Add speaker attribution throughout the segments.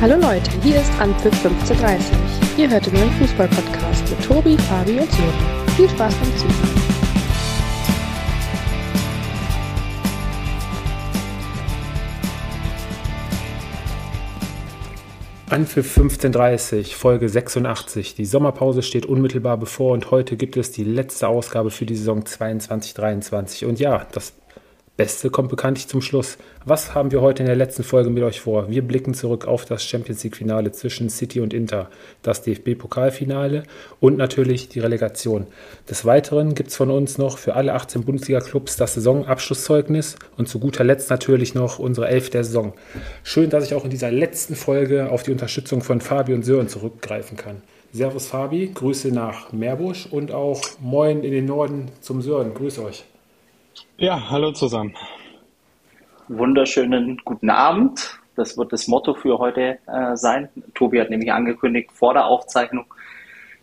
Speaker 1: Hallo Leute, hier ist Anpfiff 1530. Ihr hört den neuen Fußball-Podcast mit Tobi, Fabi und Sören. Viel Spaß beim Zuhören.
Speaker 2: Anpfiff 15.30 Folge 86. Die Sommerpause steht unmittelbar bevor und heute gibt es die letzte Ausgabe für die Saison 22-23. Und ja, das Beste kommt bekanntlich zum Schluss. Was haben wir heute in der letzten Folge mit euch vor? Wir blicken zurück auf das Champions League-Finale zwischen City und Inter, das DFB-Pokalfinale und natürlich die Relegation. Des Weiteren gibt es von uns noch für alle 18 Bundesliga-Clubs das Saisonabschlusszeugnis und zu guter Letzt natürlich noch unsere Elf der Saison. Schön, dass ich auch in dieser letzten Folge auf die Unterstützung von Fabi und Sören zurückgreifen kann. Servus Fabi, Grüße nach Meerbusch und auch Moin in den Norden zum Sören. Grüß euch.
Speaker 3: Ja, hallo zusammen.
Speaker 4: Wunderschönen guten Abend. Das wird das Motto für heute äh, sein. Tobi hat nämlich angekündigt vor der Aufzeichnung,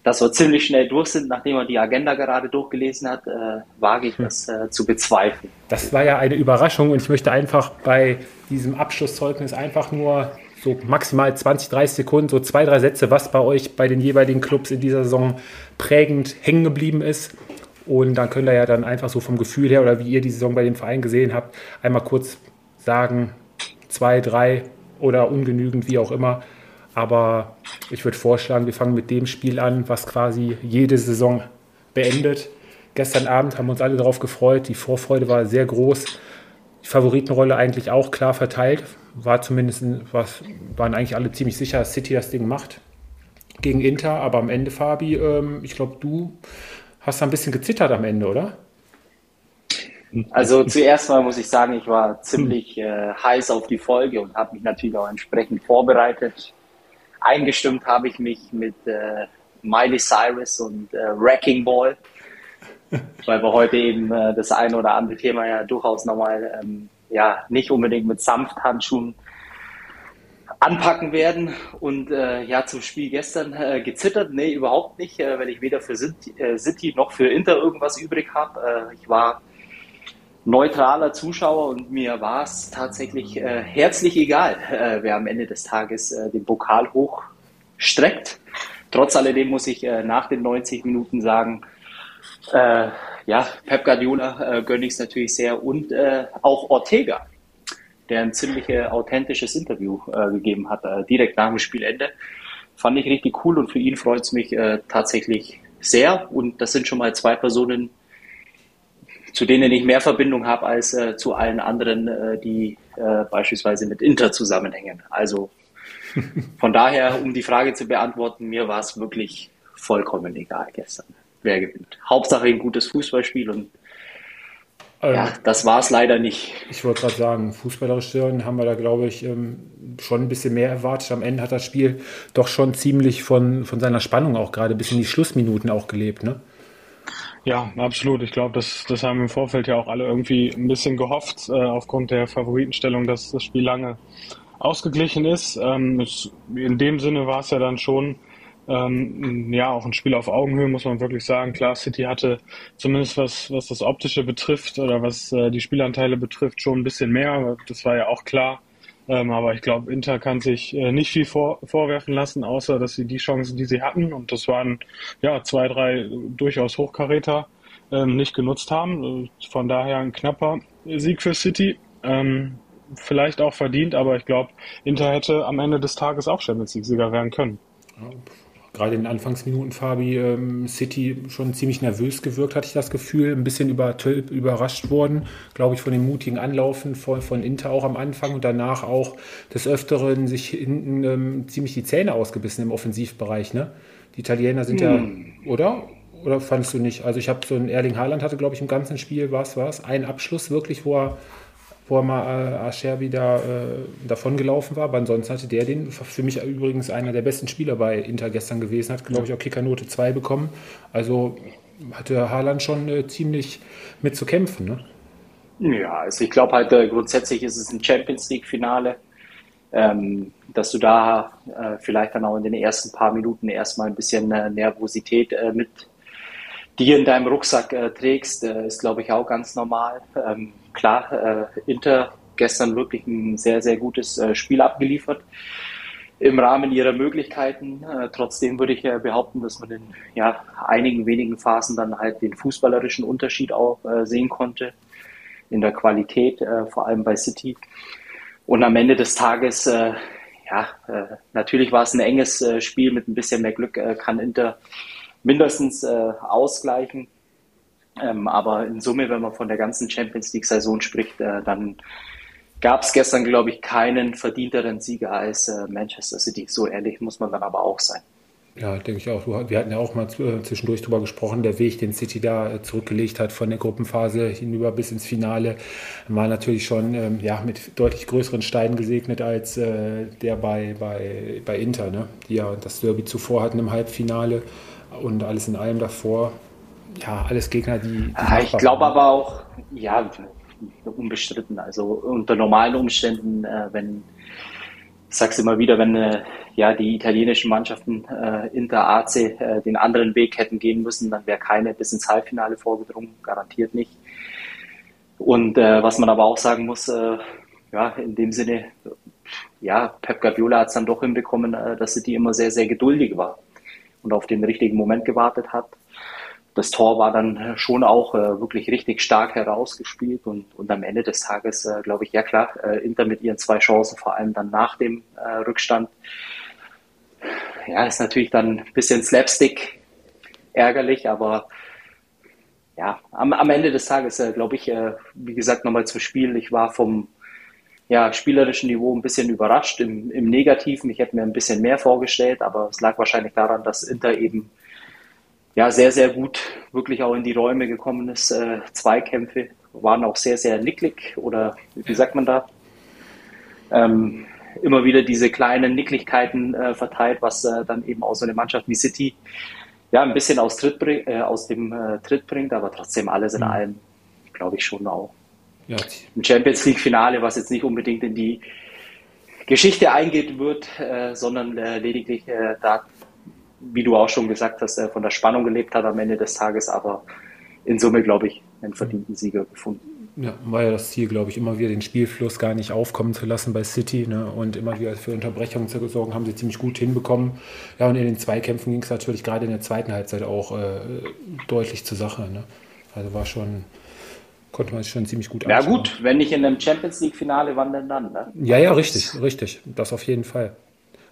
Speaker 4: dass wir ziemlich schnell durch sind, nachdem er die Agenda gerade durchgelesen hat, äh, wage ich das äh, zu bezweifeln.
Speaker 2: Das war ja eine Überraschung und ich möchte einfach bei diesem Abschlusszeugnis einfach nur so maximal 20, 30 Sekunden, so zwei, drei Sätze, was bei euch bei den jeweiligen Clubs in dieser Saison prägend hängen geblieben ist. Und dann könnt ihr ja dann einfach so vom Gefühl her oder wie ihr die Saison bei dem Verein gesehen habt, einmal kurz sagen, zwei, drei oder ungenügend, wie auch immer. Aber ich würde vorschlagen, wir fangen mit dem Spiel an, was quasi jede Saison beendet. Gestern Abend haben wir uns alle darauf gefreut. Die Vorfreude war sehr groß. Die Favoritenrolle eigentlich auch klar verteilt. War zumindest, was, waren eigentlich alle ziemlich sicher, dass City das Ding macht gegen Inter. Aber am Ende, Fabi, ähm, ich glaube, du hast du ein bisschen gezittert am Ende, oder?
Speaker 4: Also zuerst mal muss ich sagen, ich war ziemlich äh, heiß auf die Folge und habe mich natürlich auch entsprechend vorbereitet. Eingestimmt habe ich mich mit äh, Miley Cyrus und äh, Wrecking Ball, weil wir heute eben äh, das eine oder andere Thema ja durchaus nochmal ähm, ja nicht unbedingt mit Sanfthandschuhen anpacken werden. Und äh, ja, zum Spiel gestern äh, gezittert? Nee, überhaupt nicht, äh, weil ich weder für äh, City noch für Inter irgendwas übrig habe. Äh, ich war neutraler Zuschauer und mir war es tatsächlich äh, herzlich egal, wer am Ende des Tages den Pokal hochstreckt. Trotz alledem muss ich nach den 90 Minuten sagen, ja, Pep Guardiola gönne ich es natürlich sehr und auch Ortega der ein ziemlich äh, authentisches Interview äh, gegeben hat, äh, direkt nach dem Spielende. Fand ich richtig cool und für ihn freut es mich äh, tatsächlich sehr. Und das sind schon mal zwei Personen, zu denen ich mehr Verbindung habe als äh, zu allen anderen, äh, die beispielsweise mit Inter zusammenhängen. Also von daher, um die Frage zu beantworten, mir war es wirklich vollkommen egal gestern, wer gewinnt. Hauptsache ein gutes Fußballspiel und ja, ähm, das war es leider nicht.
Speaker 2: Ich wollte gerade sagen, fußballerisch haben wir da, glaube ich, ähm, schon ein bisschen mehr erwartet. Am Ende hat das Spiel doch schon ziemlich von, von seiner Spannung auch gerade bis in die Schlussminuten auch gelebt, ne?
Speaker 3: Ja, absolut. Ich glaube, das, das haben im Vorfeld ja auch alle irgendwie ein bisschen gehofft, äh, aufgrund der Favoritenstellung, dass das Spiel lange ausgeglichen ist. Ähm, es, in dem Sinne war es ja dann schon ähm, ja, auch ein Spiel auf Augenhöhe, muss man wirklich sagen. Klar, City hatte zumindest was, was das Optische betrifft oder was äh, die Spielanteile betrifft, schon ein bisschen mehr. Das war ja auch klar. Ähm, aber ich glaube, Inter kann sich äh, nicht viel vor, vorwerfen lassen, außer dass sie die Chancen, die sie hatten, und das waren ja zwei, drei durchaus Hochkaräter, ähm, nicht genutzt haben. Von daher ein knapper Sieg für City. Ähm, vielleicht auch verdient, aber ich glaube, Inter hätte am Ende des Tages auch Champions League-Sieger werden können
Speaker 2: gerade in den Anfangsminuten Fabi ähm, City schon ziemlich nervös gewirkt, hatte ich das Gefühl. Ein bisschen über, überrascht worden, glaube ich, von dem mutigen Anlaufen von, von Inter auch am Anfang und danach auch des Öfteren sich hinten ähm, ziemlich die Zähne ausgebissen im Offensivbereich. Ne? Die Italiener sind hm. ja, oder? Oder fandest du nicht? Also ich habe so einen Erling Haaland hatte, glaube ich, im ganzen Spiel, was war es? Einen Abschluss wirklich, wo er wo er mal äh, Ascherbi da äh, davongelaufen war. Aber ansonsten hatte der den, für mich übrigens einer der besten Spieler bei Inter gestern gewesen, hat, glaube ich, auch Kickernote 2 bekommen. Also hatte Haaland schon äh, ziemlich mit zu kämpfen.
Speaker 4: Ne? Ja, also ich glaube halt äh, grundsätzlich ist es ein Champions League-Finale. Ähm, dass du da äh, vielleicht dann auch in den ersten paar Minuten erstmal ein bisschen äh, Nervosität äh, mit dir in deinem Rucksack äh, trägst, äh, ist, glaube ich, auch ganz normal. Ähm, klar, äh, Inter gestern wirklich ein sehr, sehr gutes äh, Spiel abgeliefert. im Rahmen ihrer Möglichkeiten. Äh, trotzdem würde ich äh, behaupten, dass man in ja, einigen wenigen Phasen dann halt den fußballerischen Unterschied auch äh, sehen konnte in der Qualität, äh, vor allem bei City. Und am Ende des Tages, äh, ja, äh, natürlich war es ein enges Spiel mit ein bisschen mehr Glück, kann Inter mindestens ausgleichen. Ähm, aber in Summe, wenn man von der ganzen Champions League-Saison spricht, dann gab es gestern, glaube ich, keinen verdienteren Sieger als äh, Manchester City. So ehrlich muss man dann aber auch sein.
Speaker 2: Ja, denke ich auch. Wir hatten ja auch mal äh, zwischendurch darüber gesprochen, der Weg, den City da äh, zurückgelegt hat von der Gruppenphase hinüber bis ins Finale, war natürlich schon ähm, ja, mit deutlich größeren Steinen gesegnet als äh, der bei, bei, bei Inter, ne? die ja das Derby zuvor hatten im Halbfinale und alles in allem davor. Ja, alles Gegner, die. die
Speaker 4: ja, ich glaube aber auch, ja, unbestritten. Also unter normalen Umständen, äh, wenn, ich sag's immer wieder, wenn äh, ja die italienischen Mannschaften äh, Inter AC äh, den anderen Weg hätten gehen müssen, dann wäre keine bis ins Halbfinale vorgedrungen, garantiert nicht. Und äh, was man aber auch sagen muss, äh, ja, in dem Sinne, ja, Pep Guardiola hat es dann doch hinbekommen, äh, dass City immer sehr, sehr geduldig war und auf den richtigen Moment gewartet hat das Tor war dann schon auch äh, wirklich richtig stark herausgespielt und, und am Ende des Tages, äh, glaube ich, ja klar, äh, Inter mit ihren zwei Chancen, vor allem dann nach dem äh, Rückstand. Ja, ist natürlich dann ein bisschen Slapstick ärgerlich, aber ja, am, am Ende des Tages, äh, glaube ich, äh, wie gesagt, nochmal zum Spiel. Ich war vom ja, spielerischen Niveau ein bisschen überrascht im, im Negativen. Ich hätte mir ein bisschen mehr vorgestellt, aber es lag wahrscheinlich daran, dass Inter eben ja, sehr, sehr gut wirklich auch in die Räume gekommen ist. Äh, Zweikämpfe waren auch sehr, sehr nicklig oder wie sagt man da? Ähm, immer wieder diese kleinen Nicklichkeiten äh, verteilt, was äh, dann eben auch so eine Mannschaft wie City ja ein bisschen aus, Tritt bring, äh, aus dem äh, Tritt bringt, aber trotzdem alles in mhm. allem, glaube ich, schon auch. Ja. Ein Champions League-Finale, was jetzt nicht unbedingt in die Geschichte eingeht wird, äh, sondern lediglich da wie du auch schon gesagt hast, von der Spannung gelebt hat am Ende des Tages, aber in Summe, glaube ich, einen verdienten Sieger gefunden.
Speaker 2: Ja, war ja das Ziel, glaube ich, immer wieder den Spielfluss gar nicht aufkommen zu lassen bei City ne? und immer wieder für Unterbrechungen zu sorgen, haben sie ziemlich gut hinbekommen. Ja, und in den Zweikämpfen ging es natürlich gerade in der zweiten Halbzeit auch äh, deutlich zur Sache. Ne? Also war schon, konnte man sich schon ziemlich gut
Speaker 4: anschauen. Ja gut, wenn nicht in einem Champions League-Finale, wann denn dann? Ne?
Speaker 2: Ja, ja, richtig, richtig. Das auf jeden Fall.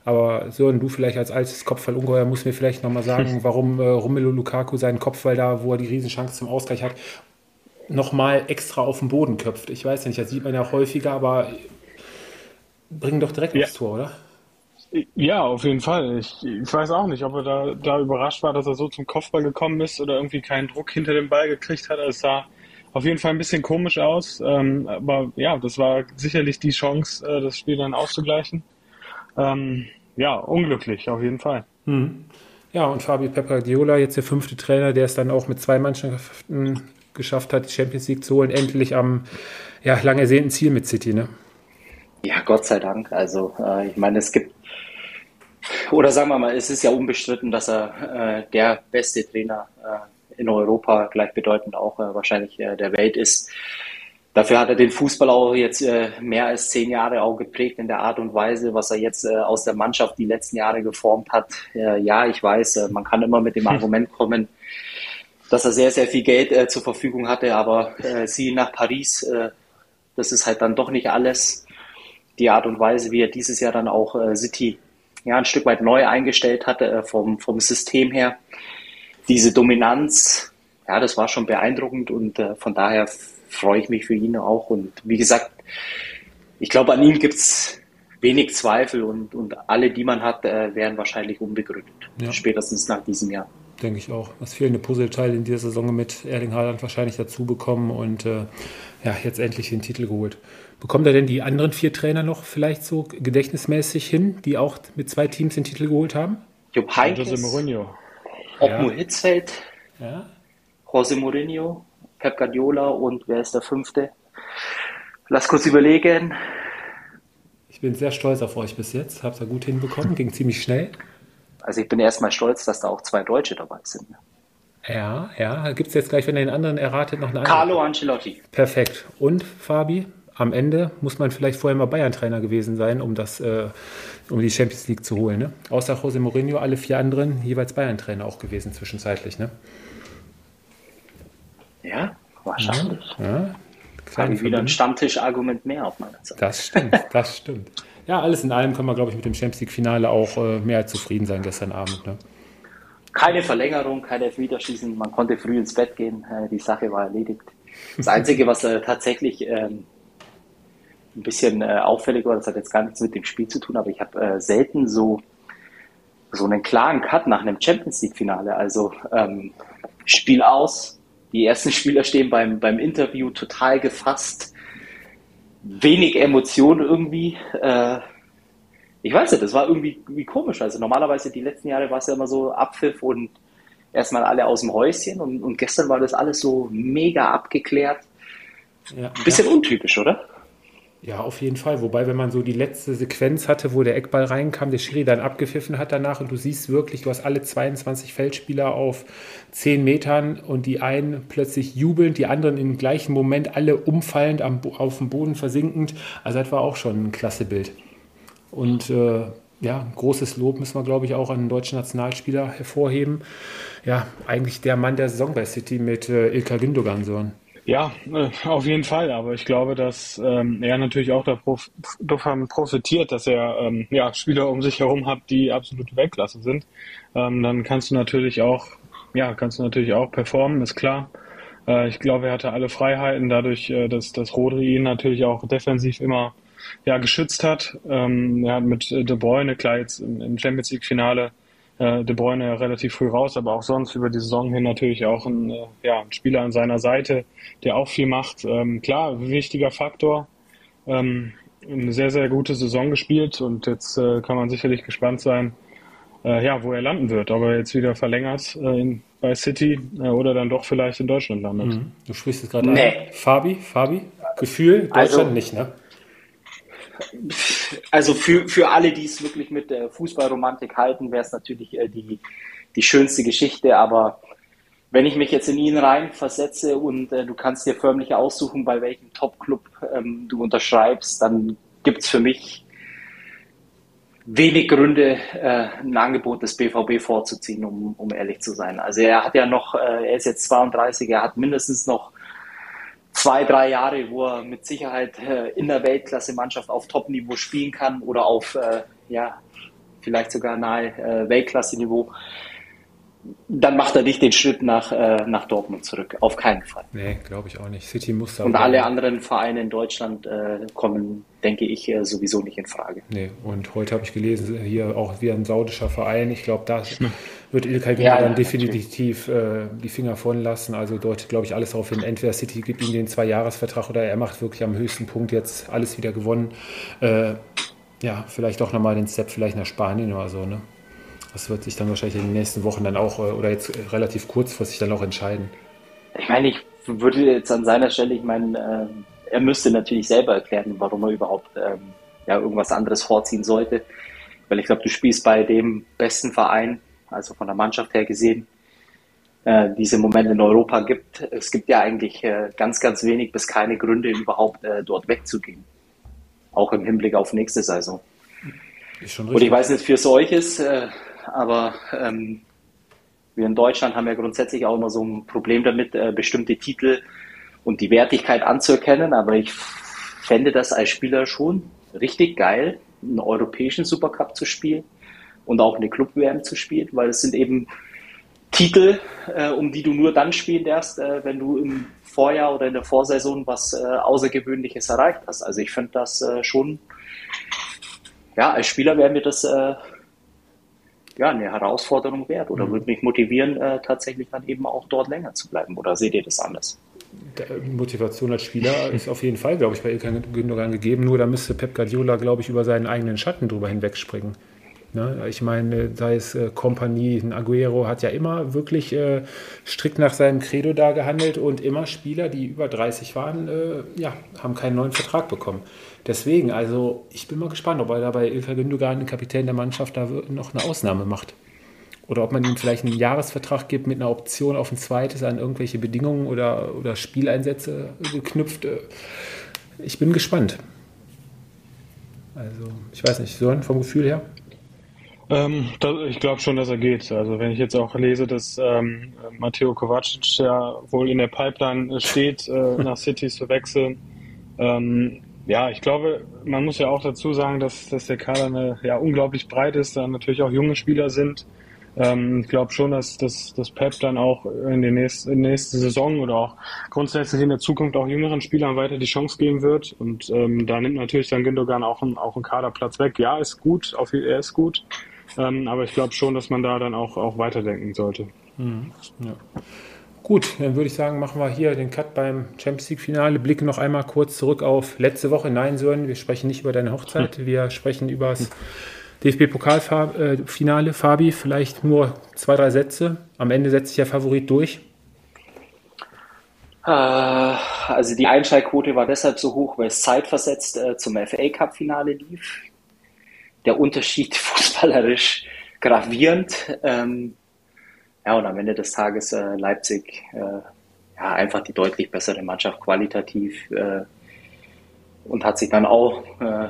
Speaker 2: Aber Sören, du vielleicht als altes Kopfballungeheuer musst mir vielleicht nochmal sagen, warum äh, Romelu Lukaku seinen Kopfball da, wo er die Riesenchance zum Ausgleich hat, nochmal extra auf den Boden köpft. Ich weiß nicht, das sieht man ja häufiger, aber bringen doch direkt ja. aufs Tor, oder?
Speaker 3: Ja, auf jeden Fall. Ich, ich, weiß auch nicht, ob er da, da überrascht war, dass er so zum Kopfball gekommen ist oder irgendwie keinen Druck hinter dem Ball gekriegt hat. Es sah auf jeden Fall ein bisschen komisch aus. Ähm, aber ja, das war sicherlich die Chance, äh, das Spiel dann auszugleichen ähm, ja, unglücklich auf jeden Fall.
Speaker 2: Hm. Ja, und Fabio Peppardiola, jetzt der fünfte Trainer, der es dann auch mit zwei Mannschaften geschafft hat, die Champions League zu holen, endlich am ja, lang ersehnten Ziel mit City, ne?
Speaker 4: Ja, Gott sei Dank. Also, äh, ich meine, es gibt, oder sagen wir mal, es ist ja unbestritten, dass er äh, der beste Trainer äh, in Europa, gleichbedeutend auch äh, wahrscheinlich äh, der Welt ist. Dafür hat er den Fußball auch jetzt äh, mehr als zehn Jahre auch geprägt in der Art und Weise, was er jetzt äh, aus der Mannschaft die letzten Jahre geformt hat. Äh, ja, ich weiß, äh, man kann immer mit dem Argument kommen, dass er sehr, sehr viel Geld äh, zur Verfügung hatte, aber äh, sie nach Paris, das ist halt dann doch nicht alles. Die Art und Weise, wie er dieses Jahr dann auch City ja, ein Stück weit neu eingestellt hatte vom, vom System her. Diese Dominanz, ja, das war schon beeindruckend und von daher freue ich mich für ihn auch. Und wie gesagt, ich glaube, an ihm gibt es wenig Zweifel und, und alle, die man hat, äh, wären wahrscheinlich unbegründet. Ja. Spätestens nach diesem Jahr.
Speaker 2: Denke ich auch. Das fehlende Puzzleteil in dieser Saison mit Erling Haaland wahrscheinlich dazu bekommen und äh, ja, jetzt endlich den Titel geholt. Bekommt er denn die anderen vier Trainer noch vielleicht so gedächtnismäßig hin, die auch mit zwei Teams den Titel geholt haben?
Speaker 4: Jupp Heynckes, Jose Mourinho. Ottmo ja. Hitzfeld, ja. Jose Mourinho Pep Guardiola und wer ist der fünfte? Lass kurz überlegen.
Speaker 2: Ich bin sehr stolz auf euch bis jetzt. Habt ihr gut hinbekommen, ging ziemlich schnell.
Speaker 4: Also ich bin erstmal stolz, dass da auch zwei Deutsche dabei sind.
Speaker 2: Ja, ja. Gibt es jetzt gleich, wenn ihr den anderen erratet, noch eine
Speaker 4: Carlo Ancelotti.
Speaker 2: Perfekt. Und Fabi? am Ende muss man vielleicht vorher mal Bayern-Trainer gewesen sein, um das, äh, um die Champions League zu holen. Ne? Außer José Mourinho, alle vier anderen jeweils Bayern-Trainer auch gewesen zwischenzeitlich. Ne?
Speaker 4: Ja, wahrscheinlich. Ja, ja wieder ein Stammtischargument mehr auf meiner Seite.
Speaker 2: Das stimmt, das stimmt. Ja, alles in allem kann man, glaube ich, mit dem Champions League-Finale auch äh, mehr als zufrieden sein gestern Abend. Ne?
Speaker 4: Keine Verlängerung, kein Elfmeterschießen, man konnte früh ins Bett gehen, äh, die Sache war erledigt. Das Einzige, was äh, tatsächlich ähm, ein bisschen äh, auffällig war, das hat jetzt gar nichts mit dem Spiel zu tun, aber ich habe äh, selten so, so einen klaren Cut nach einem Champions League-Finale. Also ähm, Spiel aus, die ersten Spieler stehen beim, beim Interview total gefasst, wenig Emotion irgendwie. Äh, ich weiß nicht, das war irgendwie, irgendwie komisch. Also normalerweise die letzten Jahre war es ja immer so Abpfiff und erstmal alle aus dem Häuschen und, und gestern war das alles so mega abgeklärt. Ja, Bisschen ja. untypisch, oder?
Speaker 2: Ja, auf jeden Fall. Wobei, wenn man so die letzte Sequenz hatte, wo der Eckball reinkam, der Schiri dann abgepfiffen hat danach und du siehst wirklich, du hast alle 22 Feldspieler auf 10 Metern und die einen plötzlich jubelnd, die anderen im gleichen Moment alle umfallend am, auf dem Boden versinkend. Also das war auch schon ein klasse Bild. Und äh, ja, großes Lob müssen wir, glaube ich, auch an den deutschen Nationalspieler hervorheben. Ja, eigentlich der Mann der Saison bei City mit äh, Ilka Gündogan so.
Speaker 3: Ja, äh, auf jeden Fall. Aber ich glaube, dass ähm, er natürlich auch davon profitiert, dass er ähm, ja, Spieler um sich herum hat, die absolute Weltklasse sind. Ähm, dann kannst du natürlich auch, ja, kannst du natürlich auch performen, ist klar. Äh, ich glaube, er hatte alle Freiheiten, dadurch, äh, dass, dass Rodri ihn natürlich auch defensiv immer ja, geschützt hat. Ähm, er hat mit De Bruyne, klar jetzt im Champions League-Finale, äh, De Bruyne ja relativ früh raus, aber auch sonst über die Saison hin natürlich auch ein, äh, ja, ein Spieler an seiner Seite, der auch viel macht. Ähm, klar, wichtiger Faktor. Ähm, eine sehr, sehr gute Saison gespielt und jetzt äh, kann man sicherlich gespannt sein, äh, ja, wo er landen wird. Ob er jetzt wieder verlängert äh, in, bei City äh, oder dann doch vielleicht in Deutschland landet. Mhm.
Speaker 2: Du sprichst es gerade nee. an. Fabi, Fabi, Gefühl, Deutschland also, nicht, ne?
Speaker 4: also für, für alle, die es wirklich mit der Fußballromantik halten, wäre es natürlich äh, die, die schönste Geschichte. Aber wenn ich mich jetzt in ihn rein versetze und äh, du kannst dir förmlich aussuchen, bei welchem Top-Club ähm, du unterschreibst, dann gibt es für mich wenig Gründe, äh, ein Angebot des BVB vorzuziehen, um, um ehrlich zu sein. Also er hat ja noch, äh, er ist jetzt 32, er hat mindestens noch zwei, drei Jahre, wo er mit Sicherheit äh, in der Weltklasse-Mannschaft auf Top-Niveau spielen kann oder auf, äh, ja, vielleicht sogar nahe äh, Weltklasse-Niveau dann macht er nicht den Schritt nach, äh, nach Dortmund zurück. Auf keinen Fall.
Speaker 2: Nee, glaube ich auch nicht. City muss da.
Speaker 4: Und alle anderen Vereine in Deutschland äh, kommen, denke ich, äh, sowieso nicht in Frage.
Speaker 2: Nee, und heute habe ich gelesen, hier auch wieder ein saudischer Verein. Ich glaube, da wird Ilkay ja, dann ja, definitiv äh, die Finger von lassen. Also deutet, glaube ich, alles darauf hin. Entweder City gibt ihm den Zwei-Jahres-Vertrag oder er macht wirklich am höchsten Punkt jetzt alles wieder gewonnen. Äh, ja, vielleicht doch nochmal den Step vielleicht nach Spanien oder so, ne? Das wird sich dann wahrscheinlich in den nächsten Wochen dann auch äh, oder jetzt relativ kurzfristig dann auch entscheiden.
Speaker 4: Ich meine, ich würde jetzt an seiner Stelle, ich meine, äh, er müsste natürlich selber erklären, warum er überhaupt ähm, ja, irgendwas anderes vorziehen sollte. Weil ich glaube, du spielst bei dem besten Verein, also von der Mannschaft her gesehen, äh, diese Momente in Europa gibt. Es gibt ja eigentlich äh, ganz, ganz wenig bis keine Gründe, überhaupt äh, dort wegzugehen. Auch im Hinblick auf nächste Saison. Und ich weiß nicht, für solches, äh, aber ähm, wir in Deutschland haben ja grundsätzlich auch immer so ein Problem damit, äh, bestimmte Titel und die Wertigkeit anzuerkennen. Aber ich fände das als Spieler schon richtig geil, einen europäischen Supercup zu spielen und auch eine Club-WM zu spielen, weil es sind eben Titel, äh, um die du nur dann spielen darfst, äh, wenn du im Vorjahr oder in der Vorsaison was äh, Außergewöhnliches erreicht hast. Also ich finde das äh, schon, ja, als Spieler wäre mir das äh, ja, eine Herausforderung wert oder mhm. würde mich motivieren, äh, tatsächlich dann eben auch dort länger zu bleiben. Oder seht ihr das anders?
Speaker 2: Motivation als Spieler ist auf jeden Fall, glaube ich, bei Ilkan Gündogan gegeben. Nur da müsste Pep Guardiola, glaube ich, über seinen eigenen Schatten drüber hinwegspringen. Ne? Ich meine, sei es äh, Kompanie, ein Aguero hat ja immer wirklich äh, strikt nach seinem Credo da gehandelt und immer Spieler, die über 30 waren, äh, ja, haben keinen neuen Vertrag bekommen. Deswegen, also ich bin mal gespannt, ob er da bei Ilka Gündogan, den Kapitän der Mannschaft, da noch eine Ausnahme macht. Oder ob man ihm vielleicht einen Jahresvertrag gibt mit einer Option auf ein zweites an irgendwelche Bedingungen oder, oder Spieleinsätze geknüpft. Äh, ich bin gespannt. Also, ich weiß nicht, so vom Gefühl her.
Speaker 3: Ähm, das, ich glaube schon, dass er geht. Also wenn ich jetzt auch lese, dass ähm, Matteo Kovacic ja wohl in der Pipeline steht, äh, nach City zu wechseln. Ähm, ja, ich glaube, man muss ja auch dazu sagen, dass, dass der Kader eine, ja, unglaublich breit ist, da natürlich auch junge Spieler sind. Ähm, ich glaube schon, dass, dass, dass Pep dann auch in, den nächsten, der nächsten Saison oder auch grundsätzlich in der Zukunft auch jüngeren Spielern weiter die Chance geben wird. Und ähm, da nimmt natürlich dann Gündogan auch einen, auch einen Kaderplatz weg. Ja, ist gut, auf, er ist gut. Ähm, aber ich glaube schon, dass man da dann auch, auch weiterdenken sollte. Mhm.
Speaker 2: Ja. Gut, dann würde ich sagen, machen wir hier den Cut beim Champions League-Finale. Blicken noch einmal kurz zurück auf letzte Woche. Nein, Sören, wir sprechen nicht über deine Hochzeit, wir sprechen über das DFB-Pokalfinale. Fabi, vielleicht nur zwei, drei Sätze. Am Ende setzt sich der Favorit durch.
Speaker 4: Äh, also die Einschaltquote war deshalb so hoch, weil es zeitversetzt äh, zum FA-Cup-Finale lief der Unterschied fußballerisch gravierend. Ähm, ja, und am Ende des Tages äh, Leipzig äh, ja, einfach die deutlich bessere Mannschaft qualitativ äh, und hat sich dann auch, äh,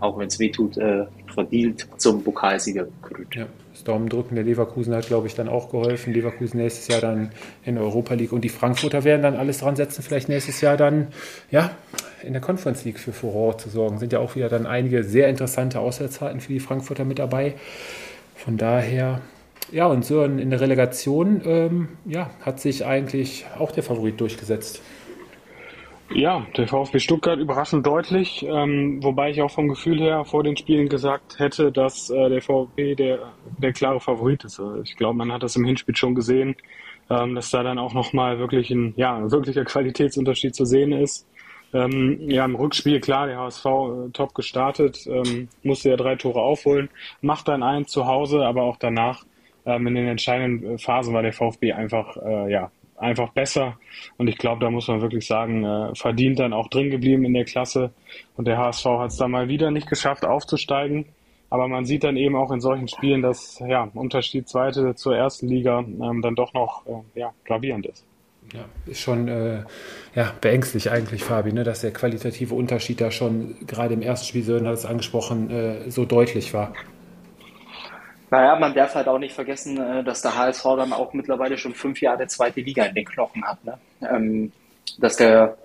Speaker 4: auch wenn es weh tut, äh, verdient zum Pokalsieger
Speaker 2: gekrönt. Ja, das Daumendrücken der Leverkusen hat, glaube ich, dann auch geholfen. Leverkusen nächstes Jahr dann in der Europa League und die Frankfurter werden dann alles dran setzen, vielleicht nächstes Jahr dann, ja, in der Conference League für Furore zu sorgen. Sind ja auch wieder dann einige sehr interessante Auswärtszeiten für die Frankfurter mit dabei. Von daher, ja, und so in der Relegation, ähm, ja, hat sich eigentlich auch der Favorit durchgesetzt.
Speaker 3: Ja, der VfB Stuttgart überraschend deutlich, ähm, wobei ich auch vom Gefühl her vor den Spielen gesagt hätte, dass äh, der VfB der, der klare Favorit ist. Also ich glaube, man hat das im Hinspiel schon gesehen, ähm, dass da dann auch nochmal wirklich ein, ja, wirklicher Qualitätsunterschied zu sehen ist. Ähm, ja, im Rückspiel, klar, der HSV äh, top gestartet, ähm, musste ja drei Tore aufholen, macht dann eins zu Hause, aber auch danach ähm, in den entscheidenden äh, Phasen war der VfB einfach, äh, ja, einfach besser. Und ich glaube, da muss man wirklich sagen, äh, verdient dann auch drin geblieben in der Klasse. Und der HSV hat es dann mal wieder nicht geschafft, aufzusteigen. Aber man sieht dann eben auch in solchen Spielen, dass ja, Unterschied zweite zur ersten Liga ähm, dann doch noch äh, ja, gravierend ist.
Speaker 2: Ja, ist schon äh, ja, beängstlich eigentlich, Fabi, ne, dass der qualitative Unterschied da schon gerade im ersten Spiel, Sören hat es angesprochen, äh, so deutlich war.
Speaker 4: Naja, man darf halt auch nicht vergessen, äh, dass der HSV dann auch mittlerweile schon fünf Jahre zweite Liga in den Knochen hat. Ne? Ähm, dass der,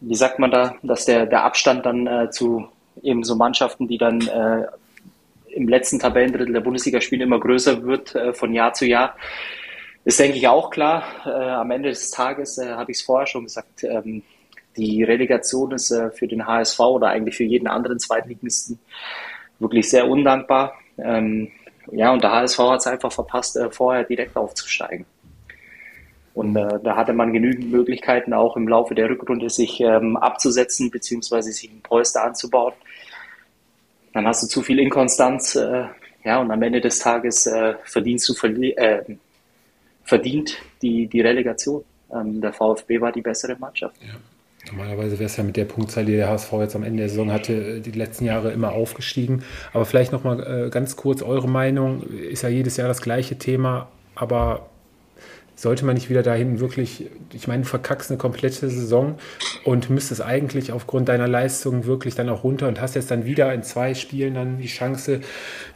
Speaker 4: wie sagt man da, dass der, der Abstand dann äh, zu eben so Mannschaften, die dann äh, im letzten Tabellendrittel der Bundesliga spielen, immer größer wird äh, von Jahr zu Jahr. Ist, denke ich, auch klar. Äh, am Ende des Tages äh, habe ich es vorher schon gesagt, ähm, die Relegation ist für den HSV oder eigentlich für jeden anderen Zweitligisten wirklich sehr undankbar. Ähm, ja, und der HSV hat es einfach verpasst, äh, vorher direkt aufzusteigen. Und äh, da hatte man genügend Möglichkeiten, auch im Laufe der Rückrunde sich ähm, abzusetzen, beziehungsweise sich ein Polster anzubauen. Dann hast du zu viel Inkonstanz, äh, ja, und am Ende des Tages äh, verdienst du äh, verdient die, die Relegation. Ähm, der VfB war die bessere Mannschaft. Ja.
Speaker 2: Normalerweise wäre es ja mit der Punktzahl, die der HSV jetzt am Ende der Saison hatte, die letzten Jahre immer aufgestiegen. Aber vielleicht nochmal äh, ganz kurz eure Meinung. Ist ja jedes Jahr das gleiche Thema, aber sollte man nicht wieder dahin wirklich, ich meine, du verkackst eine komplette Saison und müsstest eigentlich aufgrund deiner Leistung wirklich dann auch runter und hast jetzt dann wieder in zwei Spielen dann die Chance,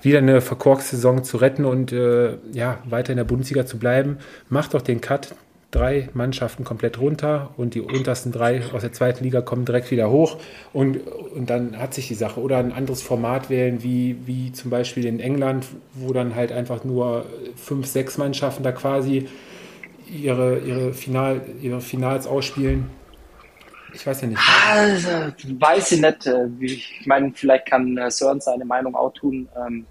Speaker 2: wieder eine verkorkste Saison zu retten und äh, ja, weiter in der Bundesliga zu bleiben. Mach doch den Cut, drei Mannschaften komplett runter und die untersten drei aus der zweiten Liga kommen direkt wieder hoch und, und dann hat sich die Sache. Oder ein anderes Format wählen, wie, wie zum Beispiel in England, wo dann halt einfach nur fünf, sechs Mannschaften da quasi ihre, ihre, Final, ihre Finals ausspielen? Ich weiß ja nicht.
Speaker 4: Also, weiß ich nicht. Äh, ich meine, vielleicht kann äh, Sören seine Meinung auch tun. Ähm,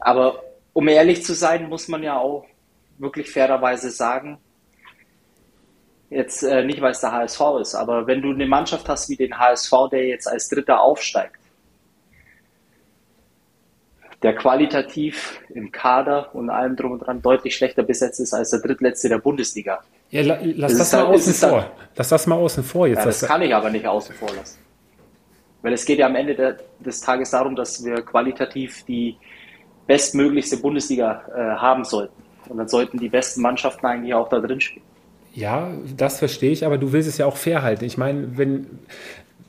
Speaker 4: aber um ehrlich zu sein, muss man ja auch wirklich fairerweise sagen, jetzt äh, nicht, weil es der HSV ist, aber wenn du eine Mannschaft hast wie den HSV, der jetzt als Dritter aufsteigt, der qualitativ im Kader und allem drum und dran deutlich schlechter besetzt ist als der drittletzte der Bundesliga.
Speaker 2: Ja, la, lass das, das mal dann, außen vor. Dann, lass das mal außen vor jetzt.
Speaker 4: Ja, das kann ich aber nicht außen vor lassen. Weil es geht ja am Ende der, des Tages darum, dass wir qualitativ die bestmöglichste Bundesliga äh, haben sollten. Und dann sollten die besten Mannschaften eigentlich auch da drin spielen.
Speaker 2: Ja, das verstehe ich, aber du willst es ja auch fair halten. Ich meine, wenn,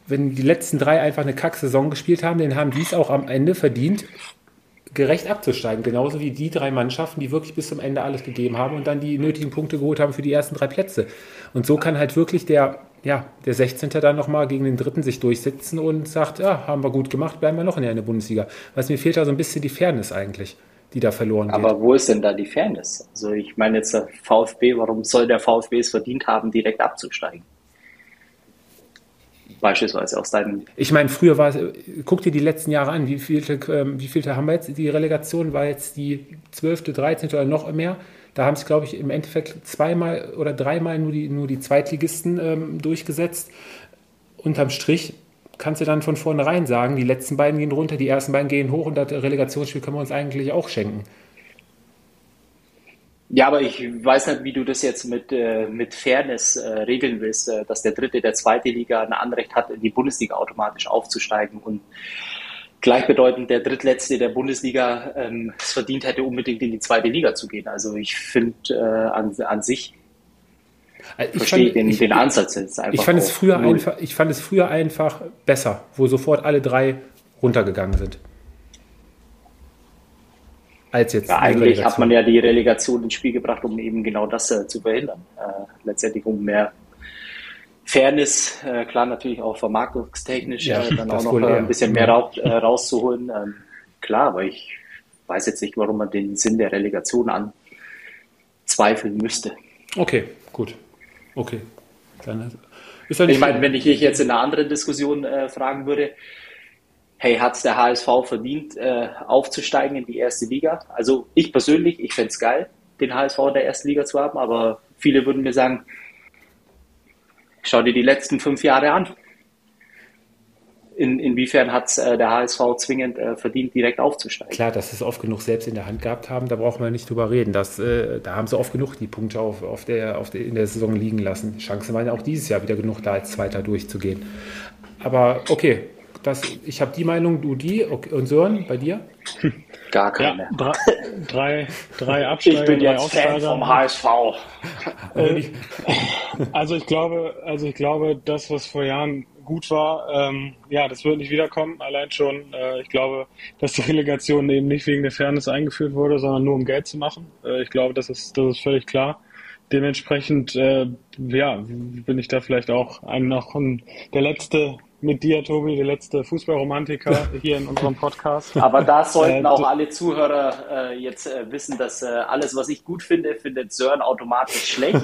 Speaker 2: wenn die letzten drei einfach eine Kack-Saison gespielt haben, dann haben die es auch am Ende verdient, gerecht abzusteigen. Genauso wie die drei Mannschaften, die wirklich bis zum Ende alles gegeben haben und dann die nötigen Punkte geholt haben für die ersten drei Plätze. Und so kann halt wirklich der, ja, der 16. dann nochmal gegen den dritten sich durchsetzen und sagt, ja, haben wir gut gemacht, bleiben wir noch in der Bundesliga. Was mir fehlt da so ein bisschen die Fairness eigentlich die da verloren geht.
Speaker 4: Aber wo ist denn da die Fairness? Also ich meine jetzt der VfB, warum soll der VfB es verdient haben, direkt abzusteigen? Beispielsweise aus deinem.
Speaker 2: Ich meine, früher war es, guck dir die letzten Jahre an, wie vielte, ähm, wie vielte haben wir jetzt? Die Relegation war jetzt die 12., 13. oder noch mehr. Da haben es, glaube ich, im Endeffekt zweimal oder dreimal nur die, nur die Zweitligisten ähm, durchgesetzt. Unterm Strich kannst du dann von vornherein sagen, die letzten beiden gehen runter, die ersten beiden gehen hoch und das Relegationsspiel können wir uns eigentlich auch schenken.
Speaker 4: Ja, aber ich weiß nicht, wie du das jetzt mit, äh, mit Fairness äh, regeln willst, äh, dass der dritte der zweite Liga ein Anrecht hat, in die Bundesliga automatisch aufzusteigen und gleichbedeutend der drittletzte der Bundesliga ähm, es verdient hätte, unbedingt in die zweite Liga zu gehen. Also ich finde äh, an, an sich
Speaker 2: also ich verstehe fand, den, ich, den Ansatz jetzt einfach. Ich fand, es früher einfach, ich fand es früher einfach besser, wo sofort alle drei runtergegangen sind.
Speaker 4: Als jetzt. Ja, eigentlich hat man ja die Relegation ins Spiel gebracht, um eben genau das äh, zu verhindern. Äh, letztendlich um mehr Fairness, äh, klar natürlich auch vermarktungstechnisch, ja, äh, dann auch noch äh, ein bisschen mehr ra äh, rauszuholen. Ähm, klar, aber ich weiß jetzt nicht, warum man den Sinn der Relegation anzweifeln müsste.
Speaker 2: Okay, gut. Okay. Dann
Speaker 4: ist ich meine, wenn ich dich jetzt in einer anderen Diskussion äh, fragen würde, hey, hat es der HSV verdient, äh, aufzusteigen in die erste Liga? Also ich persönlich, ich fände es geil, den HSV in der ersten Liga zu haben, aber viele würden mir sagen, schau dir die letzten fünf Jahre an in, inwiefern hat äh, der HSV zwingend äh, verdient, direkt aufzusteigen.
Speaker 2: Klar, dass sie es oft genug selbst in der Hand gehabt haben, da brauchen wir nicht drüber reden. Das, äh, da haben sie oft genug die Punkte auf, auf der, auf der, in der Saison liegen lassen. Chancen waren ja auch dieses Jahr wieder genug da, als Zweiter durchzugehen. Aber okay, das, ich habe die Meinung, du die. Okay. Und Sören, bei dir?
Speaker 3: Gar keine. Ja, drei, drei, drei Absteiger,
Speaker 4: Ich bin jetzt Fan vom HSV.
Speaker 3: Äh, also ich glaube, also ich glaube, das, was vor Jahren gut war. Ähm, ja, das wird nicht wiederkommen. Allein schon, äh, ich glaube, dass die Relegation eben nicht wegen der Fairness eingeführt wurde, sondern nur um Geld zu machen. Äh, ich glaube, das ist, das ist völlig klar. Dementsprechend, äh, ja, bin ich da vielleicht auch ein, noch ein, der letzte mit dir, Tobi, der letzte Fußballromantiker hier in unserem Podcast.
Speaker 4: Aber da sollten äh, auch alle Zuhörer äh, jetzt äh, wissen, dass äh, alles, was ich gut finde, findet Sören automatisch schlecht.